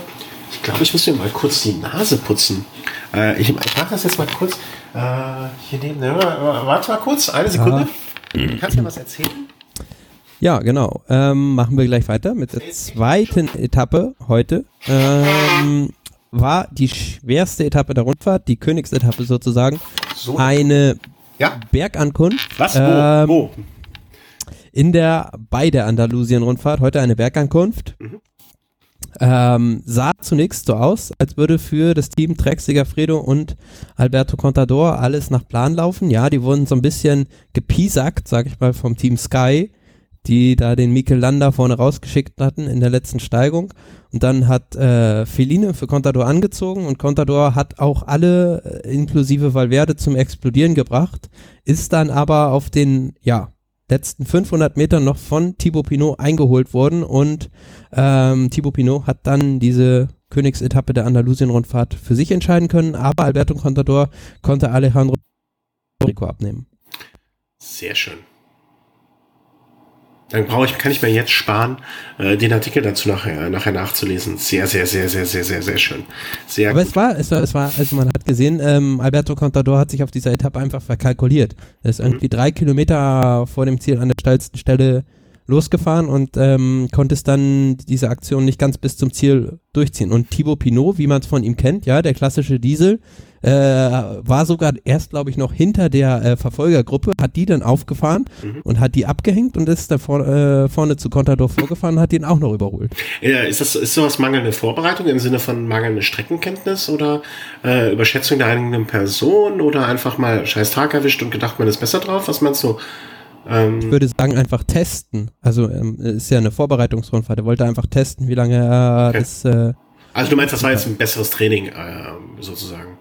ich glaube, ich muss mir mal kurz die Nase putzen. Äh, ich, ich mache das jetzt mal kurz. Äh, hier neben. Ne, warte mal kurz, eine Sekunde. Ja. Kannst du mir was erzählen? Ja, genau. Ähm, machen wir gleich weiter mit der zweiten Etappe heute. Ähm, war die schwerste Etappe der Rundfahrt, die Königsetappe sozusagen. So. Eine ja. Bergankunft. Was? Wo? Ähm, Wo? In der, bei der Andalusien-Rundfahrt, heute eine Bergankunft. Mhm. Ähm, sah zunächst so aus, als würde für das Team Trek Segafredo und Alberto Contador alles nach Plan laufen. Ja, die wurden so ein bisschen gepiesackt, sag ich mal, vom Team Sky, die da den Mikel Landa vorne rausgeschickt hatten in der letzten Steigung. Und dann hat äh, Feline für Contador angezogen und Contador hat auch alle, äh, inklusive Valverde, zum Explodieren gebracht, ist dann aber auf den, ja, letzten 500 Metern noch von Thibaut Pinot eingeholt worden und ähm, Thibaut Pinot hat dann diese Königsetappe der Andalusien-Rundfahrt für sich entscheiden können, aber Alberto Contador konnte Alejandro Rico abnehmen. Sehr schön. Dann brauche ich, kann ich mir jetzt sparen, äh, den Artikel dazu nachher, nachher nachzulesen. Sehr, sehr, sehr, sehr, sehr, sehr, sehr schön. Sehr Aber gut. es war, es war, es war, also man hat gesehen, ähm, Alberto Contador hat sich auf dieser Etappe einfach verkalkuliert. Er ist irgendwie drei Kilometer vor dem Ziel an der steilsten Stelle losgefahren und ähm, konnte es dann diese Aktion nicht ganz bis zum Ziel durchziehen. Und Thibaut Pinot, wie man es von ihm kennt, ja, der klassische Diesel, äh, war sogar erst, glaube ich, noch hinter der äh, Verfolgergruppe, hat die dann aufgefahren Mhm. und hat die abgehängt und ist da vor, äh, vorne zu Contador vorgefahren und hat ihn auch noch überholt. Äh, ist das ist sowas mangelnde Vorbereitung im Sinne von mangelnde Streckenkenntnis oder äh, Überschätzung der eigenen Person oder einfach mal scheiß Tag erwischt und gedacht, man ist besser drauf? Was meinst du? Ähm, Ich würde sagen, einfach testen. Also ähm, ist ja eine Vorbereitungsrundfahrt. Er wollte einfach testen, wie lange er Okay. das. Äh, also du meinst, das war jetzt ein besseres Training äh, sozusagen?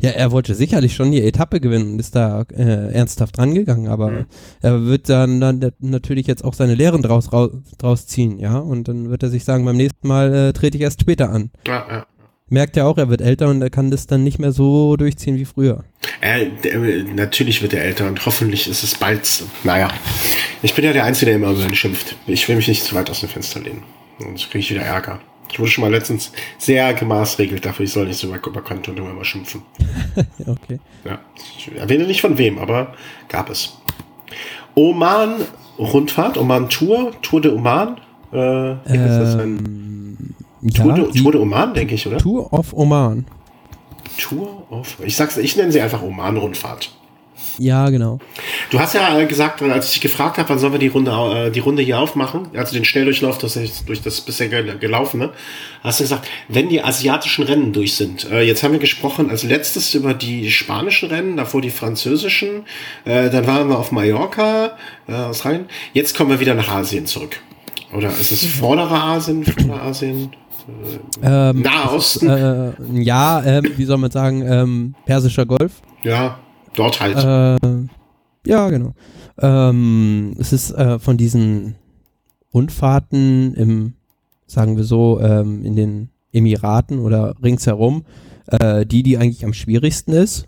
Ja, er wollte sicherlich schon die Etappe gewinnen und ist da äh, ernsthaft rangegangen, aber Mhm. er wird dann, dann natürlich jetzt auch seine Lehren draus, rau- draus ziehen, ja. Und dann wird er sich sagen, beim nächsten Mal äh, trete ich erst später an. Ja, ja. Merkt ja auch, er wird älter und er kann das dann nicht mehr so durchziehen wie früher. Äh, natürlich wird er älter und hoffentlich ist es bald. Naja, ich bin ja der Einzige, der immer über ihn schimpft. Ich will mich nicht zu weit aus dem Fenster lehnen. Sonst kriege ich wieder Ärger. Ich wurde schon mal letztens sehr gemaßregelt dafür, ich soll nicht so über über Konto immer schimpfen. Okay. Ja, ich erwähne nicht von wem, aber gab es. Oman Rundfahrt, Oman Tour, Tour de Oman. Äh, ist das ein Tour, Ja, de, die Tour de Oman, denke ich, oder? Tour of Oman. Tour of. Ich sag's, ich nenne sie einfach Oman Rundfahrt. Ja, genau. Du hast ja äh, gesagt, als ich dich gefragt habe, wann sollen wir die Runde, äh, die Runde hier aufmachen, also den Schnelldurchlauf das ist durch das bisher gel- gelaufene, hast du gesagt, wenn die asiatischen Rennen durch sind. Äh, jetzt haben wir gesprochen als letztes über die spanischen Rennen, davor die französischen, äh, dann waren wir auf Mallorca, äh, Australien. Jetzt kommen wir wieder nach Asien zurück. Oder ist es vordere Asien, vordere Asien? Ähm, Nahosten? Äh, ja, ähm, wie soll man sagen, ähm, Persischer Golf. Ja, dort halt. Äh, ja, genau. Ähm, es ist äh, von diesen Rundfahrten im, sagen wir so, ähm, in den Emiraten oder ringsherum, äh, die, die eigentlich am schwierigsten ist.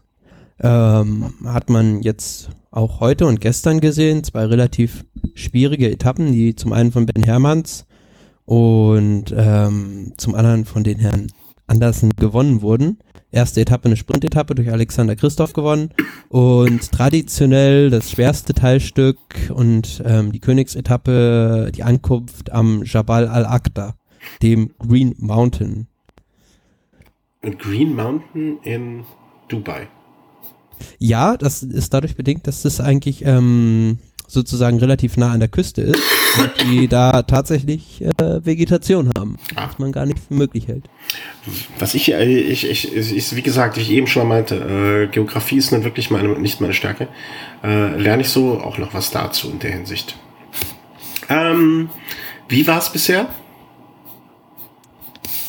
Ähm, hat man jetzt auch heute und gestern gesehen, zwei relativ schwierige Etappen, die zum einen von Ben Hermanns und ähm, zum anderen von den Herrn Andersen gewonnen wurden. Erste Etappe eine Sprintetappe durch Alexander Christoph gewonnen und traditionell das schwerste Teilstück und ähm, die Königsetappe, die Ankunft am Jabal al-Aqda, dem Green Mountain. Green Mountain in Dubai. Ja, das ist dadurch bedingt, dass das eigentlich ähm, sozusagen relativ nah an der Küste ist die da tatsächlich äh, Vegetation haben, Ah. was man gar nicht für möglich hält. Was ich, äh, ich, ich, ich, wie gesagt, wie ich eben schon mal meinte, äh, Geografie ist nun wirklich meine, nicht meine Stärke. Äh, lerne ich so auch noch was dazu in der Hinsicht. Ähm, wie war es bisher?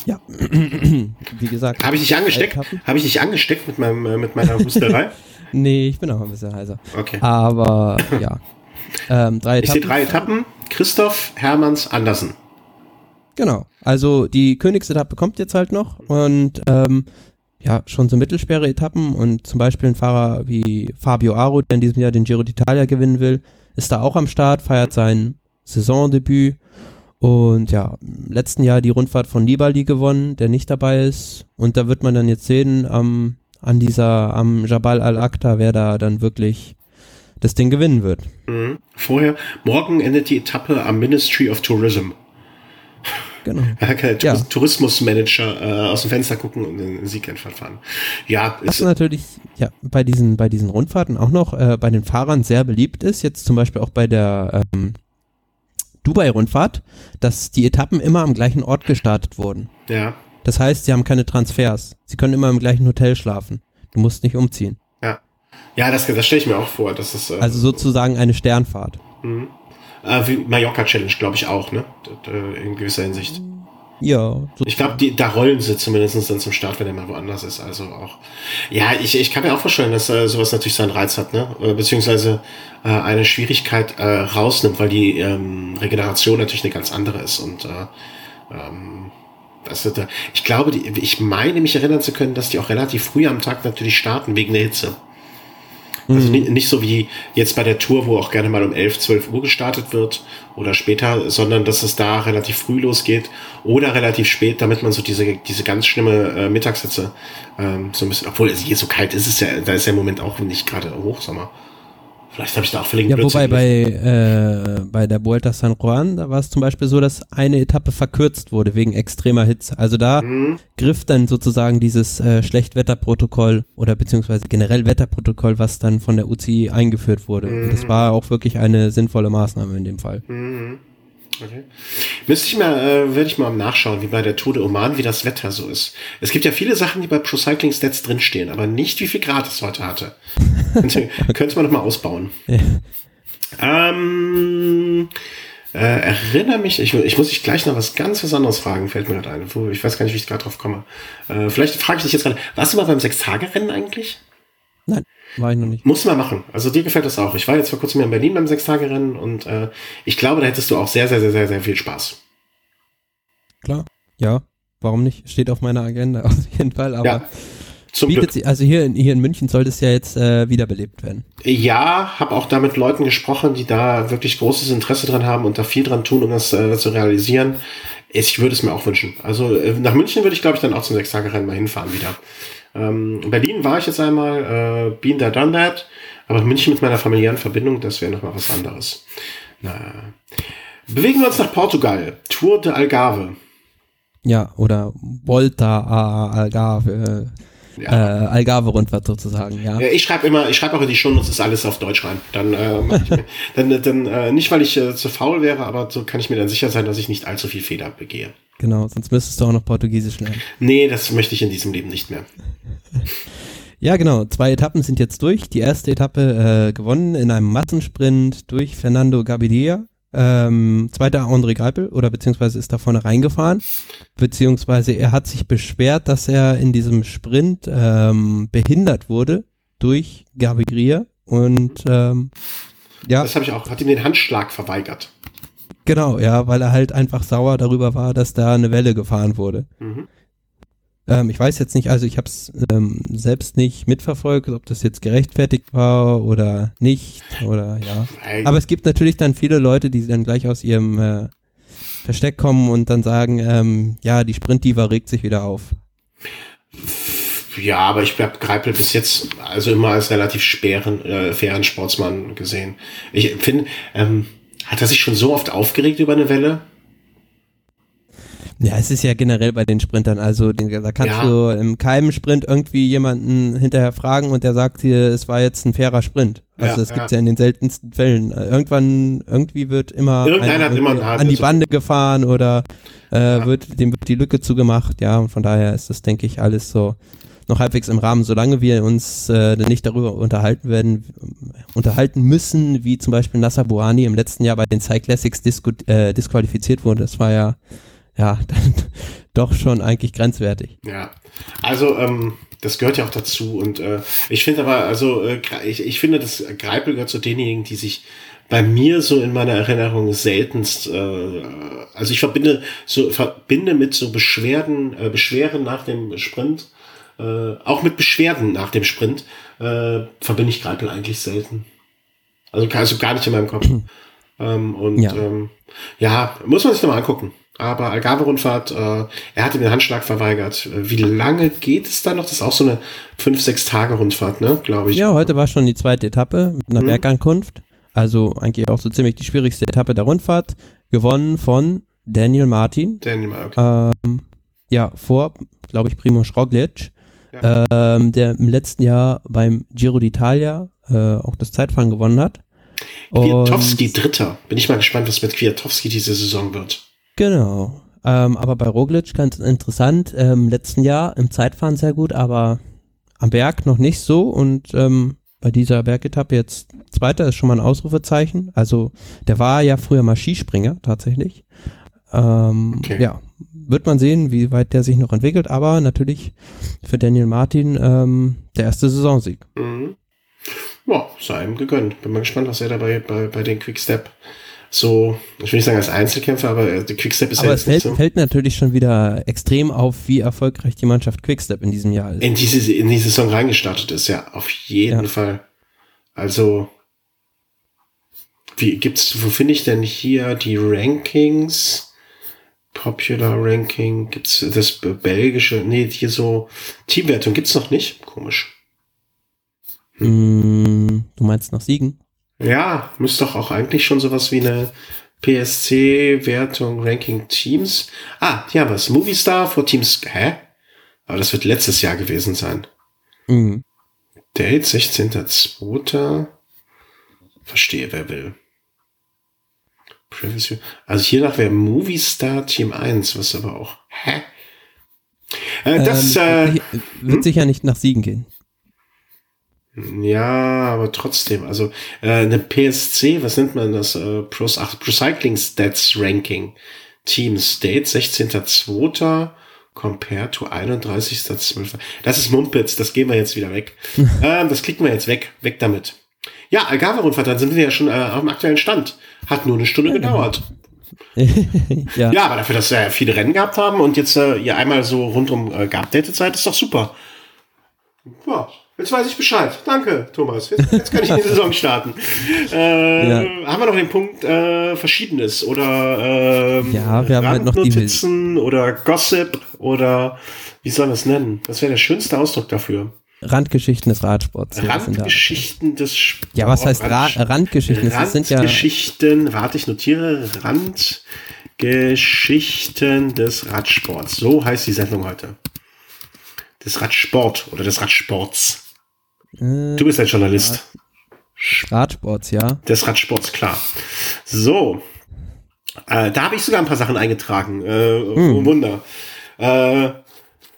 Ja, wie gesagt. Habe ich dich angesteckt? Habe ich dich angesteckt mit meinem, äh, mit meiner Husterei? Nee, ich bin auch ein bisschen heiser. Okay. Aber ja. Ähm, drei Ich sehe Etappen. drei Etappen. Christoph, Hermanns, Andersen. Genau. Also die Königsetappe kommt jetzt halt noch und ähm, ja, schon so mittelschwere Etappen und zum Beispiel ein Fahrer wie Fabio Aro, der in diesem Jahr den Giro d'Italia gewinnen will, ist da auch am Start, feiert sein Saisondebüt und ja, im letzten Jahr die Rundfahrt von Nibali gewonnen, der nicht dabei ist und da wird man dann jetzt sehen, am, an dieser, am Jabal al-Aqta, wer da dann wirklich das Ding gewinnen wird. Mhm. Vorher, morgen endet die Etappe am Ministry of Tourism. Genau. Kann der Ja. Touris- Tourismusmanager äh, aus dem Fenster gucken und den Sieg einfach fahren. Ja, Was ist, natürlich ja, bei, diesen, bei diesen Rundfahrten auch noch äh, bei den Fahrern sehr beliebt ist, jetzt zum Beispiel auch bei der, ähm, Dubai-Rundfahrt, dass die Etappen immer am gleichen Ort gestartet wurden. Ja. Das heißt, sie haben keine Transfers. Sie können immer im gleichen Hotel schlafen. Du musst nicht umziehen. Ja. Das, das stelle ich mir auch vor. Das ist, äh, also sozusagen eine Sternfahrt. Mhm. Äh, wie Mallorca Challenge, glaube ich, auch, ne? In gewisser Hinsicht. Ja. So ich glaube, da rollen sie zumindest dann zum Start, wenn er mal woanders ist. Also auch. Ja, ich, ich kann mir auch vorstellen, dass äh, sowas natürlich seinen Reiz hat, ne? Äh, beziehungsweise äh, eine Schwierigkeit äh, rausnimmt, weil die ähm, Regeneration natürlich eine ganz andere ist. Und äh, ähm, das wird, äh, ich glaube, die, ich meine mich erinnern zu können, dass die auch relativ früh am Tag natürlich starten wegen der Hitze. Also mhm. nicht, so wie jetzt bei der Tour, wo auch gerne mal um 11, 12 Uhr gestartet wird oder später, sondern dass es da relativ früh losgeht oder relativ spät, damit man so diese, diese ganz schlimme äh, Mittagshitze ähm, so ein bisschen, obwohl es hier so kalt ist, ist ja, da ist ja im Moment auch nicht gerade Hochsommer. Vielleicht habe ich da auch völlig Ja, wobei bei, äh, bei der Vuelta San Juan, da war es zum Beispiel so, dass eine Etappe verkürzt wurde wegen extremer Hitze. Also da mhm. griff dann sozusagen dieses äh, Schlechtwetterprotokoll oder beziehungsweise generell Wetterprotokoll, was dann von der UCI eingeführt wurde. Mhm. Und das war auch wirklich eine sinnvolle Maßnahme in dem Fall. Mhm. Okay. Müsste ich mal, äh, würde ich mal nachschauen, wie bei der Tour de Oman, wie das Wetter so ist. Es gibt ja viele Sachen, die bei Pro Cycling Stats drinstehen, aber nicht, wie viel Grad es heute hatte. könnte, könnte man noch mal ausbauen. Ja. Ähm, äh, erinnere mich, ich, ich muss dich gleich noch was ganz was anderes fragen, fällt mir gerade ein. Ich weiß gar nicht, wie ich gerade drauf komme. Äh, vielleicht frage ich dich jetzt gerade, warst du mal beim Sechstagerennen eigentlich? Nein. War ich noch nicht. Muss man machen. Also dir gefällt das auch. Ich war jetzt vor kurzem in Berlin beim Sechstagerennen und äh, ich glaube, da hättest du auch sehr, sehr, sehr, sehr, sehr viel Spaß. Klar, ja. Warum nicht? Steht auf meiner Agenda auf jeden Fall, aber ja, zum bietet sie, also hier in, hier in München sollte es ja jetzt äh, wiederbelebt werden. Ja, habe auch da mit Leuten gesprochen, die da wirklich großes Interesse dran haben und da viel dran tun, um das äh, zu realisieren. Ich würde es mir auch wünschen. Also äh, nach München würde ich, glaube ich, dann auch zum Sechstagerennen mal hinfahren wieder. Ähm, in Berlin war ich jetzt einmal, äh, been there, done that, aber München mit meiner familiären Verbindung, das wäre nochmal was anderes. Na. Bewegen wir uns nach Portugal. Tour de Algarve. Ja, oder Volta a Algarve. Ja. Äh, Algarve-Rundfahrt sozusagen, ja. ich schreibe immer, ich schreibe auch in die Shownotes ist alles auf Deutsch rein. Dann, äh, mir, dann, dann äh, nicht, weil ich äh, zu faul wäre, aber so kann ich mir dann sicher sein, dass ich nicht allzu viel Fehler begehe. Genau, sonst müsstest du auch noch Portugiesisch lernen. Nee, das möchte ich in diesem Leben nicht mehr. Ja, genau. Zwei Etappen sind jetzt durch. Die erste Etappe äh, gewonnen in einem Massensprint durch Fernando Gaviria. Ähm, zweiter André Greipel oder beziehungsweise ist da vorne reingefahren. Beziehungsweise er hat sich beschwert, dass er in diesem Sprint ähm, behindert wurde durch Gaviria. Und ähm, ja. Das habe ich auch. Hat ihm den Handschlag verweigert. Genau, ja, weil er halt einfach sauer darüber war, dass da eine Welle gefahren wurde. Mhm. Ähm, ich weiß jetzt nicht, also ich habe es ähm, selbst nicht mitverfolgt, ob das jetzt gerechtfertigt war oder nicht oder ja. Aber es gibt natürlich dann viele Leute, die dann gleich aus ihrem äh, Versteck kommen und dann sagen, ähm, ja, die Sprintdiva regt sich wieder auf. Ja, aber ich habe Greipel bis jetzt also immer als relativ schweren, äh, fairen Sportsmann gesehen. Ich finde, ähm, hat er sich schon so oft aufgeregt über eine Welle? Ja, es ist ja generell bei den Sprintern, also den, da kannst ja. du im keinem Sprint irgendwie jemanden hinterher fragen und der sagt dir, es war jetzt ein fairer Sprint. Also ja, das gibt's ja. ja in den seltensten Fällen. Irgendwann, irgendwie wird immer, ein, immer an die Bande gefahren oder äh, wird dem wird die Lücke zugemacht, ja, und von daher ist das, denke ich, alles so noch halbwegs im Rahmen, solange wir uns äh, nicht darüber unterhalten werden, unterhalten müssen, wie zum Beispiel Nasser Buhani im letzten Jahr bei den Cyclassics äh, disqualifiziert wurde. Das war ja, ja, dann doch schon eigentlich grenzwertig. Ja, also ähm, das gehört ja auch dazu und äh, ich finde aber, also äh, ich, ich finde, das Greipel gehört zu denjenigen, die sich bei mir so in meiner Erinnerung seltenst, äh, also ich verbinde so verbinde mit so Beschwerden, äh, Beschwerden nach dem Sprint äh, auch mit Beschwerden nach dem Sprint äh, verbinde ich Greipel eigentlich selten. Also, also gar nicht in meinem Kopf. ähm, und ja. Ähm, ja, muss man sich nochmal angucken. Aber Algarve-Rundfahrt, äh, er hat ihm den Handschlag verweigert. Wie lange geht es da noch? Das ist auch so eine 5-6 Tage Rundfahrt, ne, glaube ich. Ja, heute war schon die zweite Etappe mit einer mhm. Bergankunft. Also eigentlich auch so ziemlich die schwierigste Etappe der Rundfahrt. Gewonnen von Daniel Martin. Daniel Martin. Ähm, ja, vor, glaube ich, Primo Roglic ähm, der im letzten Jahr beim Giro d'Italia äh, auch das Zeitfahren gewonnen hat. Kwiatowski Dritter. Bin ich mal gespannt, was mit Kwiatowski diese Saison wird. Genau. Ähm, aber bei Roglic ganz interessant. Ähm, letzten Jahr im Zeitfahren sehr gut, aber am Berg noch nicht so. Und ähm, bei dieser Bergetappe jetzt Zweiter ist schon mal ein Ausrufezeichen. Also der war ja früher mal Skispringer tatsächlich. Ähm, okay. Ja, wird man sehen, wie weit der sich noch entwickelt. Aber natürlich für Daniel Martin ähm, der erste Saisonsieg. Mhm. Ja, sei ihm gegönnt. Bin mal gespannt, was er dabei bei, bei den Quickstep so, ich will nicht sagen als Einzelkämpfer, aber der Quickstep ist aber ja es fällt, so. fällt natürlich schon wieder extrem auf, wie erfolgreich die Mannschaft Quickstep in diesem Jahr ist. In diese, in die Saison reingestartet ist, ja, auf jeden ja. Fall. Also, wie gibt's, wo finde ich denn hier die Rankings? Popular Ranking, gibt's das belgische, nee, hier so, Teamwertung gibt's noch nicht? Komisch. Hm. Du meinst nach Siegen? Ja, müsste doch auch eigentlich schon sowas wie eine PSC-Wertung, Ranking Teams. Ah, ja, was? Movistar vor Teams. Hä? Aber das wird letztes Jahr gewesen sein. Mhm. Date 16.02. Verstehe, wer will. Also hier nach wäre Movistar Team 1, was aber auch. Hä? Äh, das ähm, äh, wird hm? sicher nicht nach Siegen gehen. Ja, aber trotzdem, also äh, eine PSC, was nennt man das? Äh, Pro, ach, Pro Cycling Stats Ranking. Team State, 16.02. Compare to 31.12. Das ist Mumpitz, das gehen wir jetzt wieder weg. ähm, das klicken wir jetzt weg, weg damit. Ja, Algarve-Rundfahrt, dann sind wir ja schon äh, auf dem aktuellen Stand. Hat nur eine Stunde ja, gedauert. ja. ja, aber dafür, dass wir ja viele Rennen gehabt haben und jetzt äh, ihr einmal so rundum äh, geupdatet seid, ist doch super. Ja, Jetzt weiß ich Bescheid. Danke, Thomas. Jetzt, jetzt kann ich in die Saison starten. Äh, ja. Haben wir noch den Punkt äh, Verschiedenes oder äh, ja, wir haben halt noch die oder Gossip oder wie soll man es nennen? Was wäre der schönste Ausdruck dafür? Randgeschichten des Radsports. Randgeschichten des Sports. Ja, was heißt Ra Randgeschichten? Das sind ja Randgeschichten, warte, ich notiere, Randgeschichten des Radsports. So heißt die Sendung heute. Des Radsport oder des Radsports. Äh, du bist ein Journalist. Radsports, ja. Des Radsports, klar. So. Äh, da habe ich sogar ein paar Sachen eingetragen. Äh, hm. Wunder. Äh,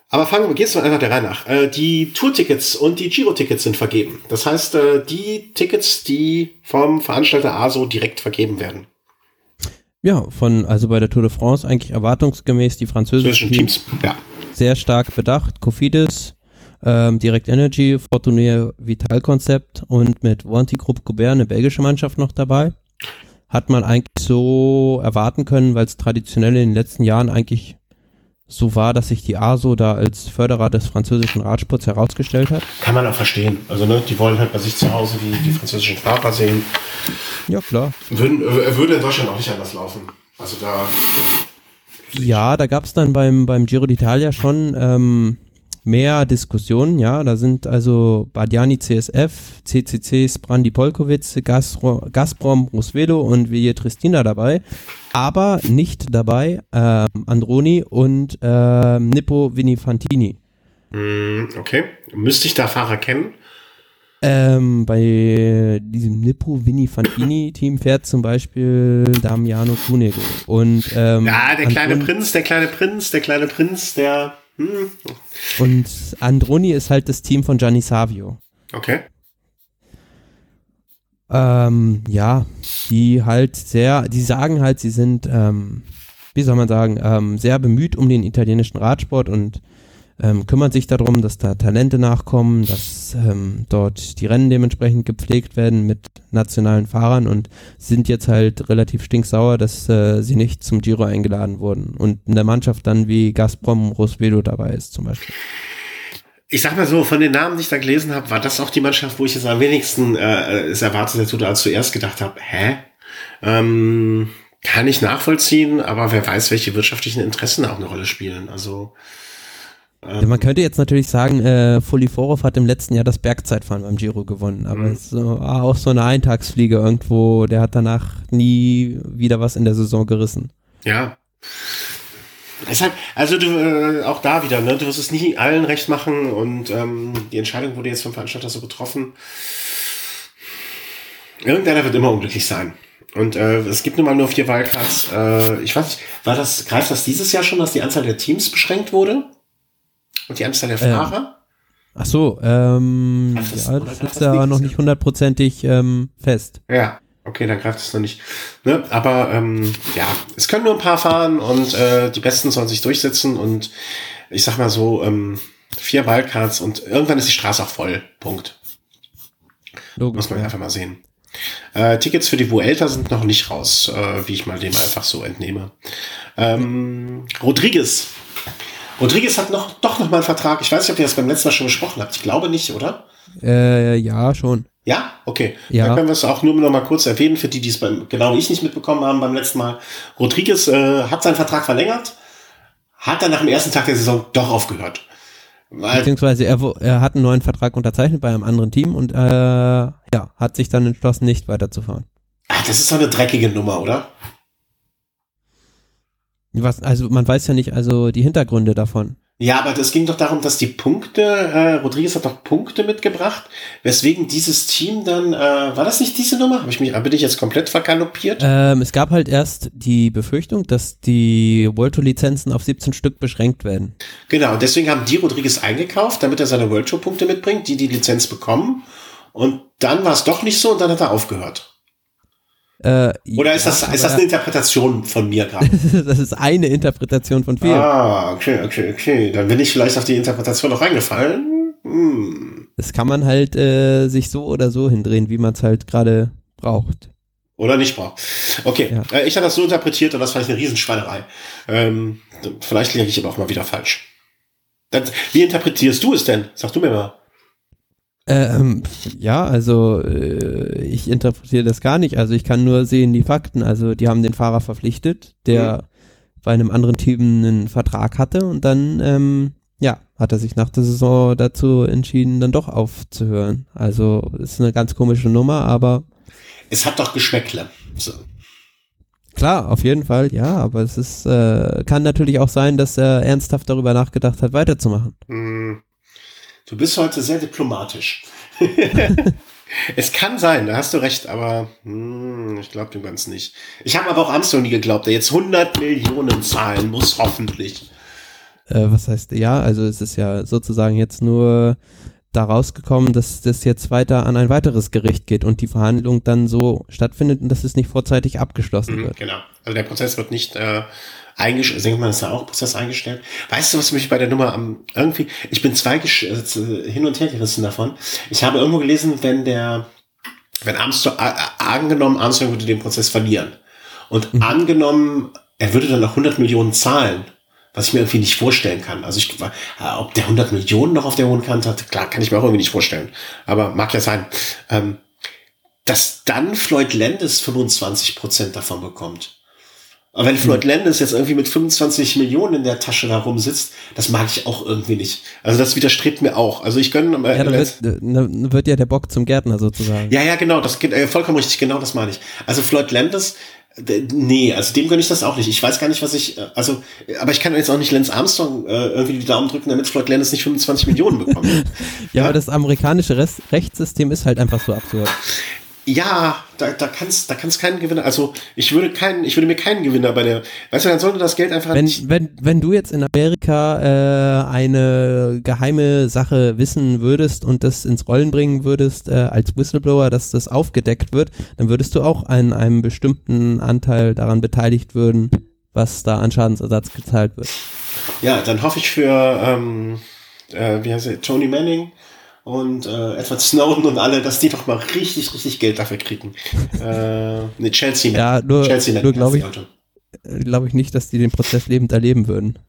aber fangen wir, gehst du einfach der Reihe nach. Äh, die Tour-Tickets und die Giro-Tickets sind vergeben. Das heißt, äh, die Tickets, die vom Veranstalter ASO direkt vergeben werden. Ja, von, also bei der Tour de France eigentlich erwartungsgemäß die französischen Teams. Ja. Sehr stark bedacht. Cofidis, ähm, Direct Energy, Fortuner Vital Konzept und mit Wanty Group Gobert eine belgische Mannschaft noch dabei. Hat man eigentlich so erwarten können, weil es traditionell in den letzten Jahren eigentlich so war, dass sich die ASO da als Förderer des französischen Radsports herausgestellt hat. Kann man auch verstehen. Also ne, die wollen halt bei sich zu Hause die, die französischen Fahrer sehen. Ja, klar. Würden, äh, würde in Deutschland auch nicht anders laufen. Also da. Ja, da gab es dann beim, beim Giro d'Italia schon ähm, mehr Diskussionen, ja. Da sind also Badiani CSF, CCC Sprandi Polkowitz, Gazprom Rosvelo und Vilje Tristina dabei. Aber nicht dabei ähm, Androni und ähm, Nippo Vinifantini. Mm, okay. Müsste ich da Fahrer kennen? Ähm, bei diesem Nippo Vinifantini Team fährt zum Beispiel Damiano Cunego und ähm, ja der kleine Androni Prinz, der kleine Prinz, der kleine Prinz, der hm. Und Androni ist halt das Team von Gianni Savio. Okay. Ähm, ja, die halt sehr, die sagen halt, sie sind, ähm, wie soll man sagen, ähm, sehr bemüht um den italienischen Radsport und ähm, kümmern sich darum, dass da Talente nachkommen, dass ähm, dort die Rennen dementsprechend gepflegt werden mit nationalen Fahrern und sind jetzt halt relativ stinksauer, dass äh, sie nicht zum Giro eingeladen wurden und in der Mannschaft dann wie Gazprom Rosvedo dabei ist zum Beispiel. Ich sag mal so, von den Namen, die ich da gelesen habe, war das auch die Mannschaft, wo ich jetzt am wenigsten äh, es erwartet hätte als zuerst gedacht habe, hä? Ähm, kann ich nachvollziehen, aber wer weiß, welche wirtschaftlichen Interessen auch eine Rolle spielen. Also ja, man könnte jetzt natürlich sagen, äh, Foliforov hat im letzten Jahr das Bergzeitfahren beim Giro gewonnen, aber mhm. es war auch so eine Eintagsfliege irgendwo, der hat danach nie wieder was in der Saison gerissen. Ja. Deshalb, also du, äh, auch da wieder, ne, du wirst es nie allen recht machen und ähm, die Entscheidung wurde jetzt vom Veranstalter so getroffen. Irgendeiner wird immer unglücklich sein. Und äh, es gibt nun mal nur vier Wildcards. Äh, ich weiß nicht, war das, greift das dieses Jahr schon, dass die Anzahl der Teams beschränkt wurde? Und die Anzahl der Fahrer? Ach so, ähm, das, ja, das ist ja noch nicht hundertprozentig ähm, fest. Ja, okay, dann greift es noch nicht. Ne? Aber ähm, ja, es können nur ein paar fahren und äh, die Besten sollen sich durchsetzen und ich sag mal so, ähm, vier Wildcards und irgendwann ist die Straße auch voll. Punkt. Logisch, Muss man ja. einfach mal sehen. Äh, Tickets für die Vuelta sind noch nicht raus, äh, wie ich mal dem einfach so entnehme. Ähm, Rodriguez. Rodriguez hat noch, doch noch mal einen Vertrag. Ich weiß nicht, ob ihr das beim letzten Mal schon besprochen habt. Ich glaube nicht, oder? Äh, ja, schon. Ja? Okay. Ja. Dann können wir es auch nur noch mal kurz erwähnen, für die, die es beim, genau wie ich nicht mitbekommen haben beim letzten Mal. Rodriguez äh, hat seinen Vertrag verlängert, hat dann nach dem ersten Tag der Saison doch aufgehört. Weil Beziehungsweise er, er hat einen neuen Vertrag unterzeichnet bei einem anderen Team und äh, ja, hat sich dann entschlossen, nicht weiterzufahren. Ach, das ist doch eine dreckige Nummer, oder? Was, also man weiß ja nicht also die Hintergründe davon. Ja, aber es ging doch darum, dass die Punkte, äh, Rodriguez hat doch Punkte mitgebracht, weswegen dieses Team dann, äh, war das nicht diese Nummer? Hab ich mich, bin ich jetzt komplett vergaloppiert? Ähm, es gab halt erst die Befürchtung, dass die World Tour Lizenzen auf 17 Stück beschränkt werden. Genau, und deswegen haben die Rodriguez eingekauft, damit er seine World Tour Punkte mitbringt, die die Lizenz bekommen. Und dann war es doch nicht so und dann hat er aufgehört. Äh, Oder ist, ja, das, ist das eine Interpretation von mir gerade? das ist eine Interpretation von vielen. Ah, okay, okay, okay. Dann bin ich vielleicht auf die Interpretation noch reingefallen. Hm. Das kann man halt äh, sich so oder so hindrehen, wie man es halt gerade braucht. Oder nicht braucht. Okay, ja. äh, ich habe das so interpretiert und das fand ich eine Riesenschweinerei. Ähm, vielleicht liege ich aber auch mal wieder falsch. Wie interpretierst du es denn? Sag du mir mal. Ähm, ja, also äh, ich interpretiere das gar nicht. Also ich kann nur sehen die Fakten. Also die haben den Fahrer verpflichtet, der mhm. bei einem anderen Team einen Vertrag hatte und dann ähm, ja hat er sich nach der Saison dazu entschieden, dann doch aufzuhören. Also ist eine ganz komische Nummer, aber es hat doch Geschmäckle. So. Klar, auf jeden Fall, ja, aber es ist äh, kann natürlich auch sein, dass er ernsthaft darüber nachgedacht hat, weiterzumachen. Mhm. Du bist heute sehr diplomatisch. es kann sein, da hast du recht, aber hm, ich glaube dem ganz nicht. Ich habe aber auch Armstrong nie geglaubt, der jetzt 100 Millionen zahlen muss, hoffentlich. Äh, was heißt, ja, also es ist ja sozusagen jetzt nur da rausgekommen, dass das jetzt weiter an ein weiteres Gericht geht und die Verhandlung dann so stattfindet und dass es nicht vorzeitig abgeschlossen mhm, wird. Genau. Also der Prozess wird nicht äh, eingestellt, denkt man, ist da auch Prozess eingestellt. Weißt du, was mich bei der Nummer am, irgendwie, ich bin zwei äh, hin und her gerissen davon. Ich habe irgendwo gelesen, wenn der, wenn Armstrong, äh, angenommen, Armstrong würde den Prozess verlieren. Und mhm. angenommen, er würde dann noch 100 Millionen zahlen, was ich mir irgendwie nicht vorstellen kann. Also ich, äh, ob der 100 Millionen noch auf der hohen Kante hat, klar, kann ich mir auch irgendwie nicht vorstellen. Aber mag ja sein. Ähm, dass dann Floyd Landis 25 Prozent davon bekommt. Aber wenn Floyd hm. Landis jetzt irgendwie mit 25 Millionen in der Tasche da rumsitzt, das mag ich auch irgendwie nicht. Also das widerstrebt mir auch. Also ich gönne. Äh, ja, dann wird, dann wird ja der Bock zum Gärtner sozusagen. Ja, ja, genau. Das geht äh, vollkommen richtig. Genau das meine ich. Also Floyd Landis, nee, also dem gönne ich das auch nicht. Ich weiß gar nicht, was ich, äh, also, aber ich kann jetzt auch nicht Lance Armstrong äh, irgendwie die Daumen drücken, damit Floyd Landis nicht 25 Millionen bekommt. ja, ja, aber das amerikanische Rest Rechtssystem ist halt einfach so absurd. Ja, da, da kannst, da kannst keinen Gewinner, also ich würde keinen, ich würde mir keinen Gewinner bei der, weißt du, dann sollte das Geld einfach wenn, nicht. Wenn, wenn du jetzt in Amerika äh, eine geheime Sache wissen würdest und das ins Rollen bringen würdest, äh, als Whistleblower, dass das aufgedeckt wird, dann würdest du auch an einem bestimmten Anteil daran beteiligt würden, was da an Schadensersatz gezahlt wird. Ja, dann hoffe ich für, ähm, äh, wie heißt er, Tony Manning, und äh, Edward Snowden und alle, dass die doch mal richtig, richtig Geld dafür kriegen. äh, ne, Chelsea. Ja, nur, Chelsea nur glaube ich, glaube ich nicht, dass die den Prozess lebend erleben würden.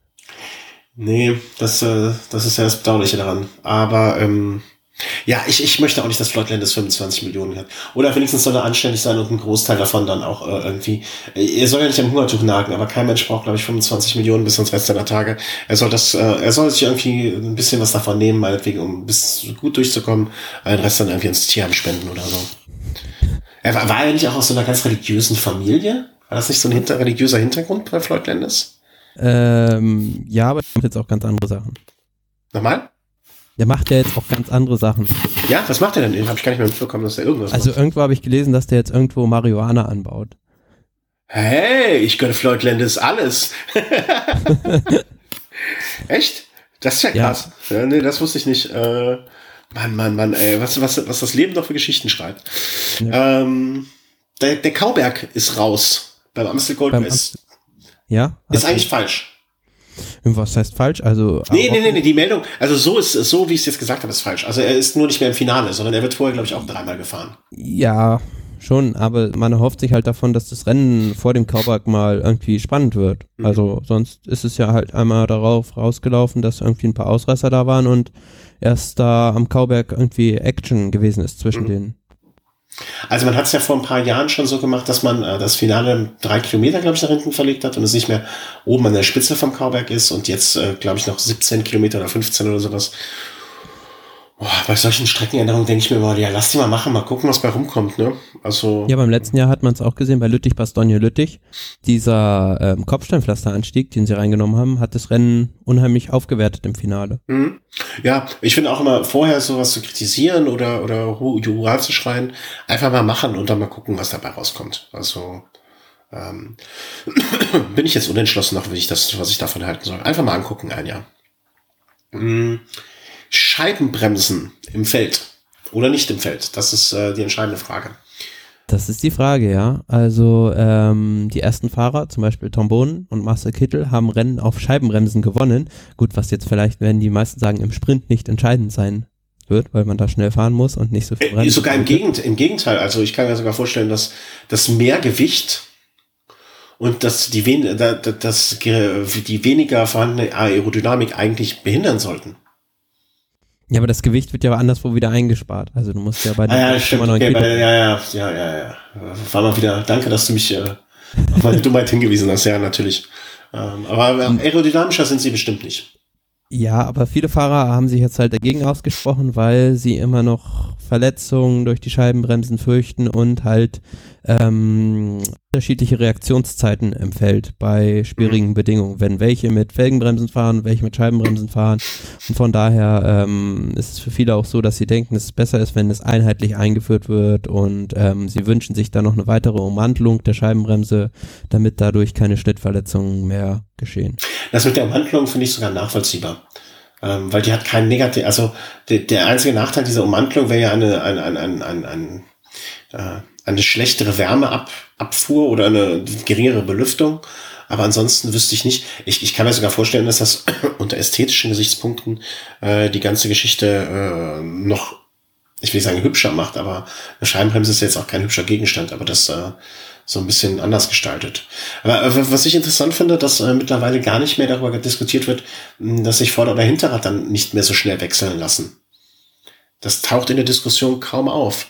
Nee, das, äh, das ist ja das Bedauerliche daran. Aber ähm, ja, ich, ich möchte auch nicht, dass Floyd Landis 25 Millionen hat. Oder wenigstens soll er anständig sein und ein Großteil davon dann auch äh, irgendwie. Er soll ja nicht am Hungertuch nagen, aber kein Mensch braucht, glaube ich, 25 Millionen bis ins Rest seiner Tage. Er soll das, äh, er soll sich irgendwie ein bisschen was davon nehmen, meinetwegen, um bis gut durchzukommen, den Rest dann irgendwie ins Tierheim spenden oder so. Er war, war er nicht auch aus so einer ganz religiösen Familie? War das nicht so ein hinter, religiöser Hintergrund bei Floyd Landis? Ähm, ja, aber jetzt auch ganz andere Sachen. Nochmal? Der macht ja jetzt auch ganz andere Sachen. Ja, was macht er denn? Den habe ich gar nicht mehr mitbekommen, dass er irgendwas Also macht. irgendwo habe ich gelesen, dass der jetzt irgendwo Marihuana anbaut. Hey, ich gönne Floyd Landis alles. Echt? Das ist ja Ja. krass. Ja. nee, das wusste ich nicht. Äh, Mann, Mann, Mann, ey, was, was, was das Leben doch für Geschichten schreibt. Ähm, der, der Kauberg ist raus beim Amstel Gold Beim Race. Ja? Ist Also, eigentlich falsch. Was heißt falsch? Also Nee, nee, nee, nee, die Meldung, also so ist so, wie ich es jetzt gesagt habe, ist falsch. Also er ist nur nicht mehr im Finale, sondern er wird vorher, glaube ich, auch dreimal gefahren. Ja, schon, aber man erhofft sich halt davon, dass das Rennen vor dem Kauberg mal irgendwie spannend wird. Mhm. Also sonst ist es ja halt einmal darauf rausgelaufen, dass irgendwie ein paar Ausreißer da waren und erst da am Kauberg irgendwie Action gewesen ist zwischen Mhm. denen. Also man hat es ja vor ein paar Jahren schon so gemacht, dass man äh, das Finale drei Kilometer, glaube ich, nach hinten verlegt hat und es nicht mehr oben an der Spitze vom Kauberg ist und jetzt, äh, glaube ich, noch 17 Kilometer oder 15 oder sowas. Boah, bei solchen Streckenänderungen denke ich mir mal, ja, lass die mal machen, mal gucken, was bei rumkommt, ne? Also, Ja, beim letzten Jahr hat man es auch gesehen bei Lüttich-Bastogne-Lüttich. Dieser ähm, Kopfsteinpflasteranstieg, den sie reingenommen haben, hat das Rennen unheimlich aufgewertet im Finale. Mhm. Ja, ich finde auch immer vorher sowas zu kritisieren oder, oder Hurra zu schreien, einfach mal machen und dann mal gucken, was dabei rauskommt. Also ähm, bin ich jetzt unentschlossen noch, wie ich das, was ich davon halten soll. Einfach mal angucken, ein Jahr. Mhm. Scheibenbremsen im Feld oder nicht im Feld, das ist äh, die entscheidende Frage. Das ist die Frage, ja. Also ähm, die ersten Fahrer, zum Beispiel Tom Bohnen und Marcel Kittel, haben Rennen auf Scheibenbremsen gewonnen. Gut, was jetzt vielleicht, werden die meisten sagen, im Sprint nicht entscheidend sein wird, weil man da schnell fahren muss und nicht so viel Äh, sogar im, Gegend, im Gegenteil, also ich kann mir sogar vorstellen, dass das mehr Gewicht und dass die, wen, da- da- dass die weniger vorhandene Aerodynamik eigentlich behindern sollten. Ja, aber das Gewicht wird ja anderswo wieder eingespart. Also du musst ja bei Ah, ja, stimmt. 8,9 Okay, bei, ja, ja, ja, ja, ja. War mal wieder, danke, dass du mich äh, auf meine Dummheit hingewiesen hast. Ja, natürlich. Ähm, aber Hm. aerodynamischer sind sie bestimmt nicht. Ja, aber viele Fahrer haben sich jetzt halt dagegen ausgesprochen, weil sie immer noch Verletzungen durch die Scheibenbremsen fürchten und halt ähm, unterschiedliche Reaktionszeiten im Feld bei schwierigen Bedingungen. Wenn welche mit Felgenbremsen fahren, welche mit Scheibenbremsen fahren. Und von daher ähm, ist es für viele auch so, dass sie denken, dass es besser ist, wenn es einheitlich eingeführt wird und ähm, sie wünschen sich dann noch eine weitere Ummantelung der Scheibenbremse, damit dadurch keine Schnittverletzungen mehr geschehen. Das mit der Ummantelung finde ich sogar nachvollziehbar. Ähm, weil die hat keinen negativ, also der, der einzige Nachteil dieser Ummantelung wäre ja eine, eine, eine, eine, eine, eine, äh, eine schlechtere Wärmeabfuhr oder eine geringere Belüftung. Aber ansonsten wüsste ich nicht. Ich, ich kann mir sogar vorstellen, dass das unter ästhetischen Gesichtspunkten äh, die ganze Geschichte äh, noch, ich will nicht sagen hübscher macht, aber eine Scheibenbremse ist jetzt auch kein hübscher Gegenstand, aber das äh, so ein bisschen anders gestaltet. Aber äh, was ich interessant finde, dass äh, mittlerweile gar nicht mehr darüber diskutiert wird, mh, dass sich Vorder- oder Hinterrad dann nicht mehr so schnell wechseln lassen. Das taucht in der Diskussion kaum auf.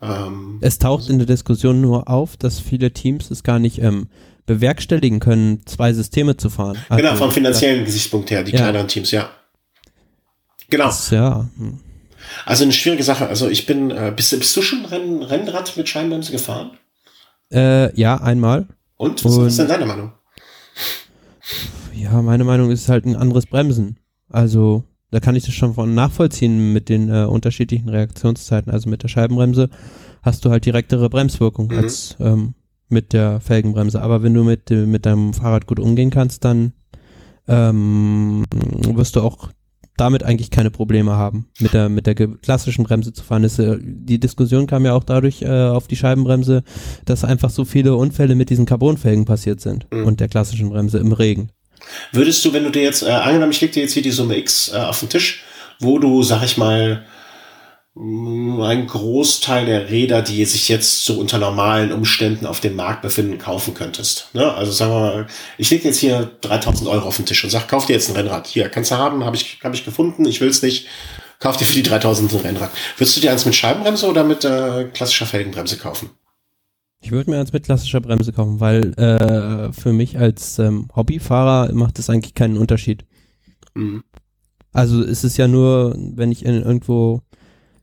Ähm, Es taucht in der Diskussion nur auf, dass viele Teams es gar nicht ähm, bewerkstelligen können, zwei Systeme zu fahren. genau, Also, vom finanziellen Gesichtspunkt her, die Ja. kleineren Teams, ja. Genau. Das, ja. hm. Also eine schwierige Sache. Also ich bin, äh, bist, bist du schon Renn, Rennrad mit Scheinbremse gefahren? Äh, ja, einmal. Und? Was Und- ist denn deine Meinung? Ja, meine Meinung ist halt ein anderes Bremsen. Also, da kann ich das schon von nachvollziehen mit den äh, unterschiedlichen Reaktionszeiten. Also mit der Scheibenbremse hast du halt direktere Bremswirkung Mhm. als ähm, mit der Felgenbremse. Aber wenn du mit, mit deinem Fahrrad gut umgehen kannst, dann ähm, wirst du auch damit eigentlich keine Probleme haben, mit der, mit der klassischen Bremse zu fahren. Das, äh, die Diskussion kam ja auch dadurch äh, auf die Scheibenbremse, dass einfach so viele Unfälle mit diesen Carbonfelgen passiert sind Mhm. und der klassischen Bremse im Regen. Würdest du, wenn du dir jetzt, äh, angenommen, ich leg dir jetzt hier die Summe X äh, auf den Tisch, wo du, sag ich mal, mh, einen Großteil der Räder, die sich jetzt so unter normalen Umständen auf dem Markt befinden, kaufen könntest. Ne? Also sagen wir mal, ich leg jetzt hier 3000 Euro auf den Tisch und sag, kauf dir jetzt ein Rennrad. Hier, kannst du haben, habe ich, hab ich gefunden, ich will's nicht. Kauf dir für die 3000 ein Rennrad. Würdest du dir eins mit Scheibenbremse oder mit äh, klassischer Felgenbremse kaufen? Ich würde mir eins mit klassischer Bremse kaufen, weil äh, für mich als ähm, Hobbyfahrer macht es eigentlich keinen Unterschied. Mhm. Also es ist ja nur, wenn ich in irgendwo,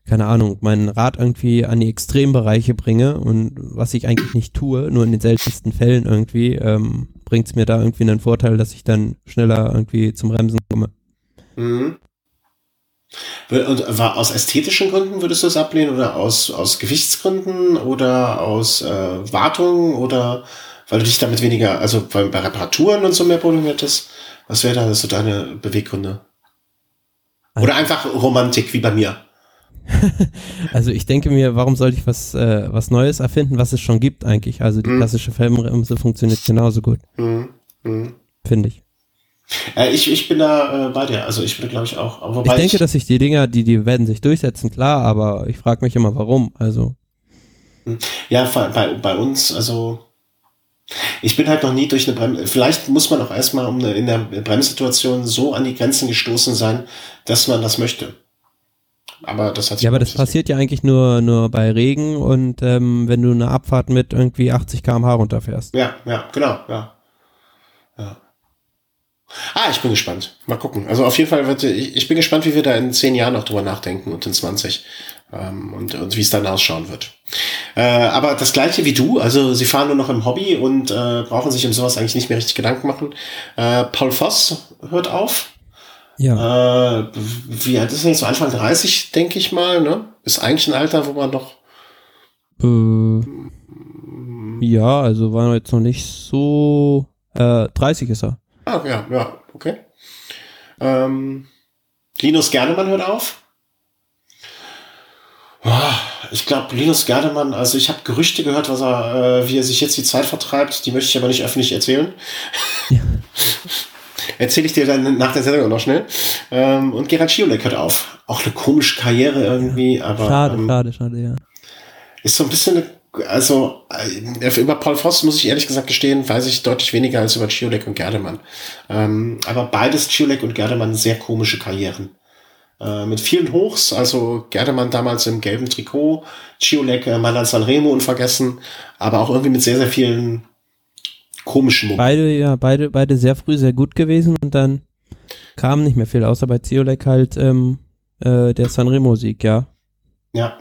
keine Ahnung, mein Rad irgendwie an die Extrembereiche bringe und was ich eigentlich nicht tue, nur in den seltensten Fällen irgendwie, ähm, bringt es mir da irgendwie einen Vorteil, dass ich dann schneller irgendwie zum Bremsen komme. Mhm. Und war aus ästhetischen Gründen würdest du es ablehnen oder aus, aus Gewichtsgründen oder aus äh, Wartung oder weil du dich damit weniger, also bei, bei Reparaturen und so mehr Probleme hättest? Was wäre da so deine Beweggründe? Oder einfach Romantik wie bei mir? also ich denke mir, warum sollte ich was, äh, was Neues erfinden, was es schon gibt eigentlich? Also die hm. klassische Felgenbremse funktioniert genauso gut. Hm. Hm. Finde ich. Äh, ich. Ich bin da äh, bei dir. Also ich würde glaube ich auch. Aber ich denke, ich, dass sich die Dinger, die, die werden sich durchsetzen, klar, aber ich frage mich immer, warum. Also. Hm. Ja, bei, bei uns, also ich bin halt noch nie durch eine Bremse. Vielleicht muss man auch erstmal um eine, in der Bremssituation so an die Grenzen gestoßen sein, dass man das möchte. Aber das hat Ja, aber das passiert ja eigentlich nur, nur bei Regen und ähm, wenn du eine Abfahrt mit irgendwie 80 km/h runterfährst. Ja, ja, genau, ja. ja. Ah, ich bin gespannt. Mal gucken. Also auf jeden Fall wird, ich, ich bin gespannt, wie wir da in zehn Jahren noch drüber nachdenken und in 20 ähm, und, und wie es dann ausschauen wird. Äh, aber das gleiche wie du, also sie fahren nur noch im Hobby und äh, brauchen sich um sowas eigentlich nicht mehr richtig Gedanken machen. Äh, Paul Voss hört auf. Ja. Äh, wie alt ist er jetzt? So Anfang 30, denke ich mal, ne? Ist eigentlich ein Alter, wo man doch. Äh, ja, also war jetzt noch nicht so. Äh, 30 ist er. Ah, ja, ja, okay. Ähm, Linus Gernemann hört auf. Oh, ich glaube, Linus Gernemann, also ich habe Gerüchte gehört, was er, äh, wie er sich jetzt die Zeit vertreibt, die möchte ich aber nicht öffentlich erzählen. Ja. Erzähle ich dir dann nach der Sendung noch schnell. Ähm, und Gerhard Schiolek hört auf. Auch eine komische Karriere irgendwie, aber. Schade, ähm, schade, schade, ja. Ist so ein bisschen eine, also äh, über Paul Voss muss ich ehrlich gesagt gestehen, weiß ich deutlich weniger als über Ciolek und Gerdemann. Ähm, aber beides Ciolek und Gerdemann sehr komische Karrieren. Äh, mit vielen Hochs, also Gerdemann damals im gelben Trikot, Ciolek, äh, Mailand Sanremo unvergessen, aber auch irgendwie mit sehr, sehr vielen komischen Momenten. Beide, ja, beide, beide sehr früh sehr gut gewesen und dann kam nicht mehr viel, außer bei Ciolek halt ähm, äh, der Sanremo-Sieg, ja. Ja.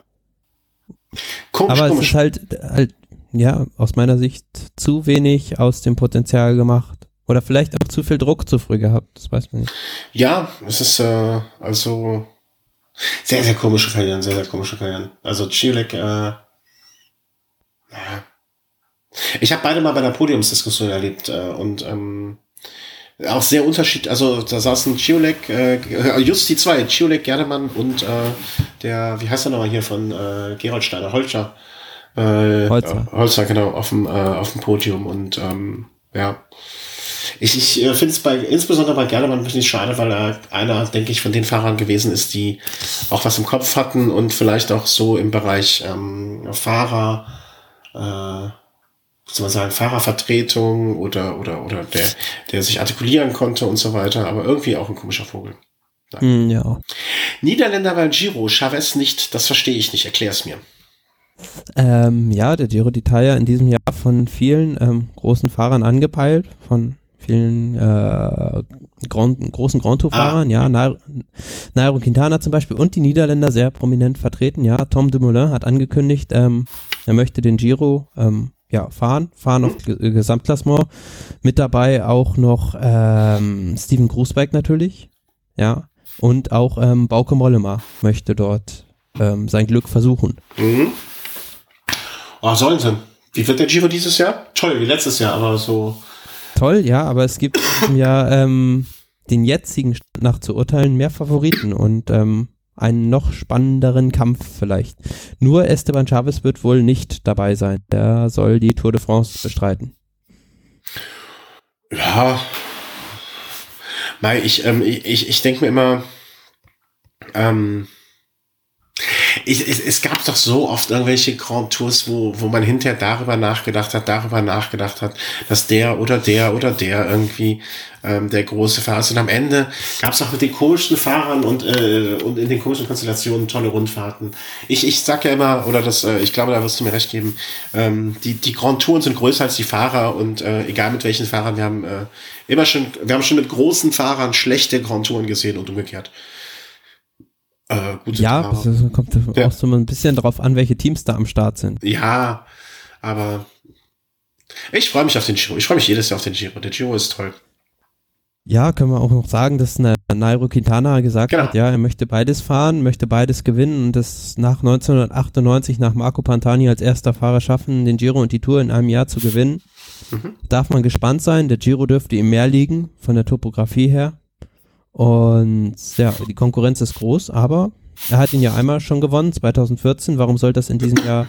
Komisch, Aber komisch. es ist halt, halt, ja, aus meiner Sicht zu wenig aus dem Potenzial gemacht. Oder vielleicht auch zu viel Druck zu früh gehabt, das weiß man nicht. Ja, es ist äh, also sehr, sehr komische Karrieren, sehr, sehr komische Karrieren. Also Ciolek, äh, ja, ich habe beide mal bei einer Podiumsdiskussion erlebt äh, und ähm, auch sehr unterschiedlich. Also da saßen Ciolek, äh, just die zwei, Ciolek, Gerdemann und äh, der, wie heißt der nochmal hier von äh, Gerold Steiner, Holzer. Äh, Holzer. Holzer, genau, auf dem, äh, auf dem Podium und ähm, ja. Ich, ich äh, finde es bei, insbesondere bei Gerdemann ein bisschen schade, weil er einer, denke ich, von den Fahrern gewesen ist, die auch was im Kopf hatten und vielleicht auch so im Bereich ähm, Fahrer, äh, soll man sagen, Fahrervertretung oder, oder, oder der, der sich artikulieren konnte und so weiter, aber irgendwie auch ein komischer Vogel. Mm, ja. Niederländer beim Giro, Chavez nicht, das verstehe ich nicht, erklär es mir. Ähm, ja, der Giro d'Italia in diesem Jahr von vielen ähm, großen Fahrern angepeilt, von vielen äh, Grand, großen Grand Tour-Fahrern, ah. ja, Nairo, Nairo Quintana zum Beispiel und die Niederländer sehr prominent vertreten, ja. Tom Dumoulin hat angekündigt, ähm, er möchte den Giro ähm, ja, fahren, fahren auf G Gesamtklassement. Mit dabei auch noch ähm, Steven Grußbeck natürlich, ja, und auch ähm, Bauke Mollema möchte dort ähm, sein Glück versuchen. Mhm. Oh, sollen sie. Wie wird der Giro dieses Jahr? Toll, wie letztes Jahr, aber so. Toll, ja, aber es gibt ja ähm, den jetzigen nach zu urteilen mehr Favoriten und ähm, einen noch spannenderen Kampf vielleicht. Nur Esteban Chavez wird wohl nicht dabei sein. Der soll die Tour de France bestreiten. Ja. Ich, ähm, ich, ich denke mir immer, ähm, ich, es, es gab doch so oft irgendwelche Grand Tours, wo, wo man hinterher darüber nachgedacht hat, darüber nachgedacht hat, dass der oder der oder der irgendwie ähm, der große Fahrer ist. Und am Ende gab es auch mit den komischen Fahrern und, äh, und in den komischen Konstellationen tolle Rundfahrten. Ich, ich sag ja immer, oder das, äh, ich glaube, da wirst du mir recht geben, ähm, die, die Grand Touren sind größer als die Fahrer und äh, egal mit welchen Fahrern, wir haben äh, immer schon, wir haben schon mit großen Fahrern schlechte Grand Touren gesehen und umgekehrt. Äh, gute ja, es kommt ja. auch so ein bisschen drauf an, welche Teams da am Start sind. Ja, aber ich freue mich auf den Giro. Ich freue mich jedes Jahr auf den Giro. Der Giro ist toll. Ja, können wir auch noch sagen, dass Nairo Quintana gesagt genau. hat, ja, er möchte beides fahren, möchte beides gewinnen und das nach 1998 nach Marco Pantani als erster Fahrer schaffen, den Giro und die Tour in einem Jahr zu gewinnen. Mhm. Darf man gespannt sein. Der Giro dürfte ihm mehr liegen von der Topografie her. Und ja, die Konkurrenz ist groß, aber er hat ihn ja einmal schon gewonnen, 2014. Warum soll das in diesem Jahr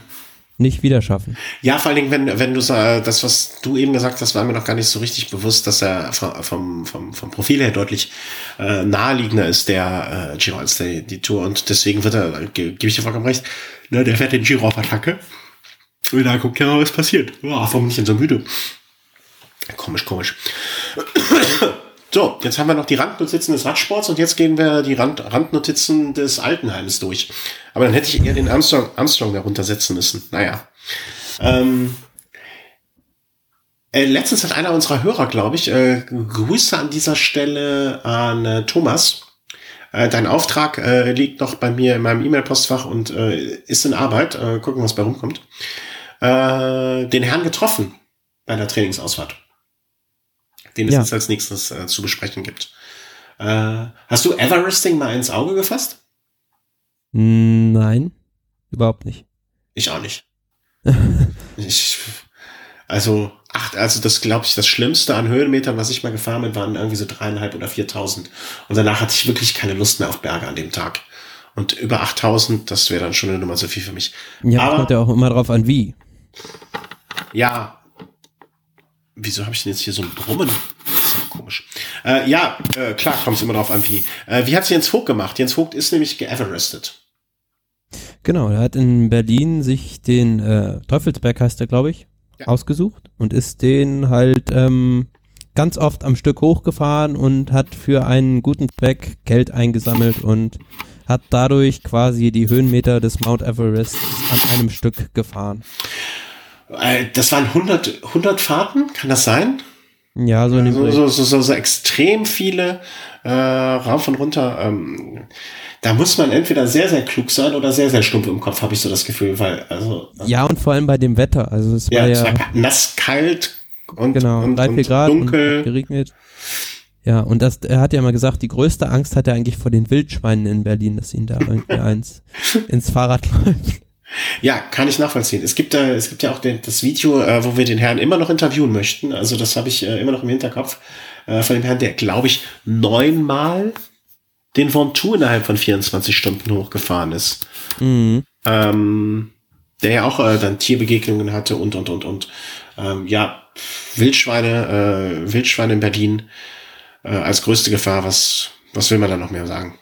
nicht wieder schaffen. Ja, vor allen Dingen, wenn, wenn du das, was du eben gesagt hast, war mir noch gar nicht so richtig bewusst, dass er vom, vom, vom Profil her deutlich äh, naheliegender ist, der äh, Giro als der, die Tour. Und deswegen wird er, ge, gebe ich dir vollkommen recht, ne, der fährt den Giro auf Attacke. Und da guckt ja mal, was passiert. Oh, warum nicht denn so müde? Komisch, komisch. So, jetzt haben wir noch die Randnotizen des Radsports und jetzt gehen wir die Rand Randnotizen des Altenheims durch. Aber dann hätte ich eher den Armstrong, Armstrong darunter setzen müssen. Naja. Ähm, äh, letztens hat einer unserer Hörer, glaube ich, äh, Grüße an dieser Stelle an äh, Thomas. Äh, dein Auftrag äh, liegt noch bei mir in meinem E-Mail-Postfach und äh, ist in Arbeit. Gucken, was bei rumkommt. Den Herrn getroffen bei der Trainingsausfahrt den es ja. jetzt als nächstes äh, zu besprechen gibt. Äh, hast du Everesting mal ins Auge gefasst? Nein, überhaupt nicht. Ich auch nicht. ich, also, ach, also das glaube ich, das Schlimmste an Höhenmetern, was ich mal gefahren bin, waren irgendwie so dreieinhalb oder viertausend. Und danach hatte ich wirklich keine Lust mehr auf Berge an dem Tag. Und über 8000, das wäre dann schon eine Nummer so viel für mich. Ja, Aber, kommt ja auch immer drauf an, wie. Ja, Wieso habe ich denn jetzt hier so ein Brummen? Das ist ja komisch. Äh, ja, äh, klar, kommt es immer darauf an, wie. Äh, wie hat es Jens Vogt gemacht? Jens Vogt ist nämlich geeverestet. Genau, er hat in Berlin sich den äh, Teufelsberg, heißt er, glaube ich, ja. ausgesucht und ist den halt ähm, ganz oft am Stück hochgefahren und hat für einen guten Zweck Geld eingesammelt und hat dadurch quasi die Höhenmeter des Mount Everest an einem Stück gefahren. Äh, das waren 100, 100 Fahrten, kann das sein? Ja, so, so, so, so, so, so extrem viele äh, rauf und runter. Ähm, da muss man entweder sehr, sehr klug sein oder sehr, sehr stumpf im Kopf, habe ich so das Gefühl. Weil, also, ja, und vor allem bei dem Wetter. Also es ja, war ja war nass, kalt und, genau, und, 3, 4 Grad dunkel. Und geregnet. Ja, und das, er hat ja mal gesagt, die größte Angst hat er eigentlich vor den Wildschweinen in Berlin, dass ihn da irgendwie eins ins Fahrrad läuft. Ja, kann ich nachvollziehen. Es gibt, äh, es gibt ja auch den, das Video, äh, wo wir den Herrn immer noch interviewen möchten. Also das habe ich äh, immer noch im Hinterkopf. Äh, von dem Herrn, der, glaube ich, neunmal den Ventoux innerhalb von 24 Stunden hochgefahren ist. Mhm. Ähm, der ja auch äh, dann Tierbegegnungen hatte und, und, und, und. Ähm, ja, Wildschweine, äh, Wildschweine in Berlin äh, als größte Gefahr. Was, was will man da noch mehr sagen?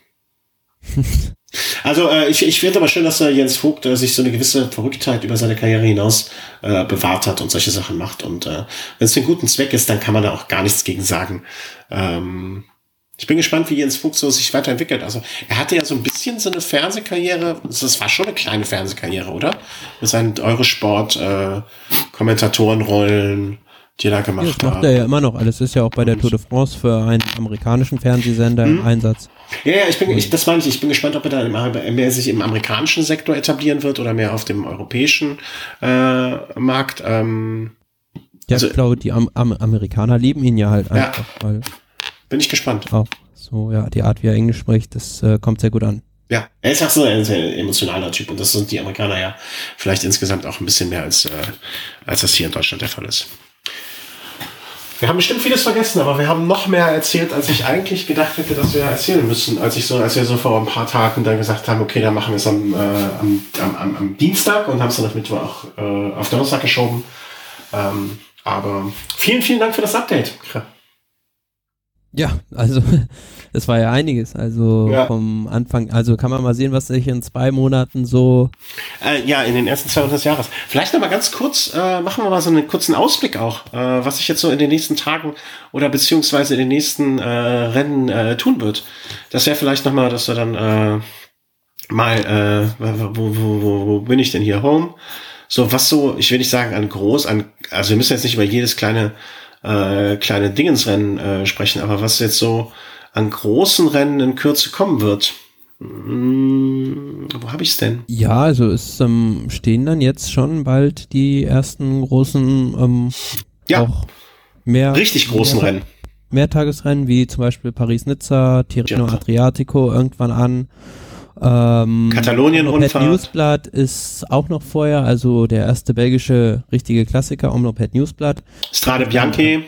Also äh, ich, ich finde aber schön, dass äh, Jens Vogt äh, sich so eine gewisse Verrücktheit über seine Karriere hinaus äh, bewahrt hat und solche Sachen macht. Und äh, wenn es für einen guten Zweck ist, dann kann man da auch gar nichts gegen sagen. Ähm, ich bin gespannt, wie Jens Vogt so sich weiterentwickelt. Also er hatte ja so ein bisschen so eine Fernsehkarriere. Das war schon eine kleine Fernsehkarriere, oder? Mit seinen Eurosport äh, Kommentatorenrollen die er da gemacht hat. Das macht er ja immer noch alles. Ist ja auch bei der Tour de France für einen amerikanischen Fernsehsender hm. im Einsatz. Ja, ja, ich bin, ich, das meine ich. Ich bin gespannt, ob er da mehr sich im amerikanischen Sektor etablieren wird oder mehr auf dem europäischen äh, Markt. Ähm, ja, also, ich glaube, die Am Am Amerikaner lieben ihn ja halt einfach. Ja. Weil bin ich gespannt. Auch so, ja, die Art, wie er Englisch spricht, das äh, kommt sehr gut an. Ja, er ist auch so ein sehr emotionaler Typ und das sind die Amerikaner ja vielleicht insgesamt auch ein bisschen mehr als, äh, als das hier in Deutschland der Fall ist. Wir haben bestimmt vieles vergessen, aber wir haben noch mehr erzählt, als ich eigentlich gedacht hätte, dass wir erzählen müssen. Als ich so, als wir so vor ein paar Tagen dann gesagt haben, okay, dann machen wir es am, äh, am, am, am, Dienstag und haben es dann auf Mittwoch äh, auf Donnerstag geschoben. Ähm, aber vielen, vielen Dank für das Update. Ja, also es war ja einiges. Also ja. vom Anfang, also kann man mal sehen, was sich in zwei Monaten so. Äh, ja, in den ersten zwei Monaten des Jahres. Vielleicht noch mal ganz kurz, äh, machen wir mal so einen kurzen Ausblick auch, äh, was sich jetzt so in den nächsten Tagen oder beziehungsweise in den nächsten äh, Rennen äh, tun wird. Das wäre vielleicht noch mal, dass wir dann äh, mal, äh, wo, wo, wo, wo bin ich denn hier? Home. So, was so, ich will nicht sagen an groß, an, also wir müssen jetzt nicht über jedes kleine äh, kleine Dingensrennen äh, sprechen, aber was jetzt so an großen Rennen in Kürze kommen wird. Hm, wo habe ich es denn? Ja, also es ähm, stehen dann jetzt schon bald die ersten großen, ähm, ja, auch mehr, richtig großen mehr, Rennen. Mehrtagesrennen, wie zum Beispiel Paris-Nizza, Tirreno ja. Adriatico irgendwann an. Ähm, Katalonien-Rundfahrt. Newsblatt ist auch noch vorher, also der erste belgische richtige Klassiker, Omloped Newsblatt. Strade Bianchi.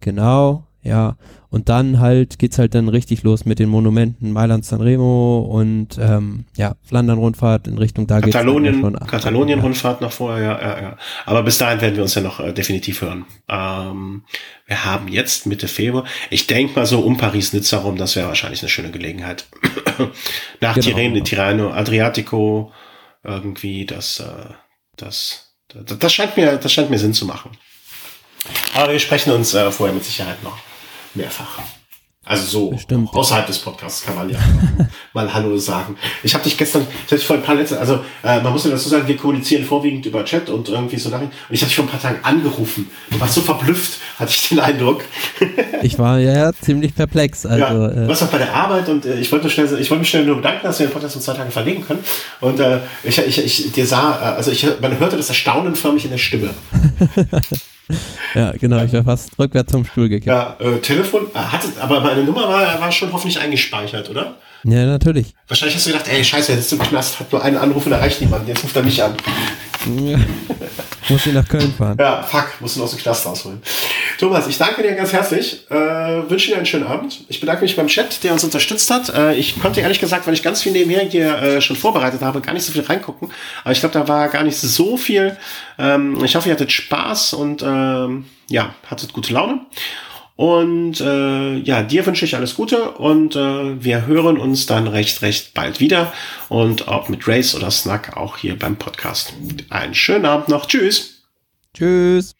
Genau, ja. Und dann halt geht's halt dann richtig los mit den Monumenten Mailand Sanremo und ähm, ja, Flandern-Rundfahrt in Richtung da Katalonien, geht's Katalonien-Rundfahrt noch vorher, ja, ja, ja. Aber bis dahin werden wir uns ja noch äh, definitiv hören. Ähm, wir haben jetzt Mitte Februar. Ich denke mal so um Paris-Nizza rum, das wäre wahrscheinlich eine schöne Gelegenheit. Nach genau, Tirreno, genau. Tirreno, Adriatico, irgendwie, das, äh, das, das, das scheint mir, das scheint mir Sinn zu machen. Aber wir sprechen uns äh, vorher mit Sicherheit noch mehrfach. Also so Bestimmt. außerhalb des Podcasts kann man ja mal Hallo sagen. Ich habe dich gestern, ich hatte dich vor ein paar letzte, also äh, man muss ja dazu sagen, wir kommunizieren vorwiegend über Chat und irgendwie so Nachrichten. Und ich hatte dich vor ein paar Tagen angerufen. Du warst so verblüfft, hatte ich den Eindruck. ich war ja ziemlich perplex. Also, ja, du warst auch bei der Arbeit und äh, ich wollte schnell, ich wollte mich schnell nur bedanken, dass wir den Podcast in zwei Tagen verlegen können. Und äh, ich, ich, ich dir sah, äh, also ich, man hörte das Erstaunen förmlich in der Stimme. ja, genau, ich wäre fast rückwärts zum Stuhl gekippt. Ja, äh, Telefon, äh, hatte, aber meine Nummer war, war schon hoffentlich eingespeichert, oder? Ja, natürlich. Wahrscheinlich hast du gedacht, ey, scheiße, jetzt ist im Knast, hat nur einen Anruf und erreicht niemanden, jetzt ruft er mich an. Muss ich nach Köln fahren. Ja, fuck, du noch aus dem Knast rausholen. Thomas, ich danke dir ganz herzlich. Äh, wünsche dir einen schönen Abend. Ich bedanke mich beim Chat, der uns unterstützt hat. Äh, ich konnte ehrlich gesagt, weil ich ganz viel nebenher hier äh, schon vorbereitet habe, gar nicht so viel reingucken. Aber ich glaube, da war gar nicht so viel. Ähm, ich hoffe, ihr hattet Spaß und ähm, ja, hattet gute Laune. Und äh, ja, dir wünsche ich alles Gute und äh, wir hören uns dann recht, recht bald wieder. Und ob mit Race oder Snack auch hier beim Podcast. Einen schönen Abend noch. Tschüss. Tschüss.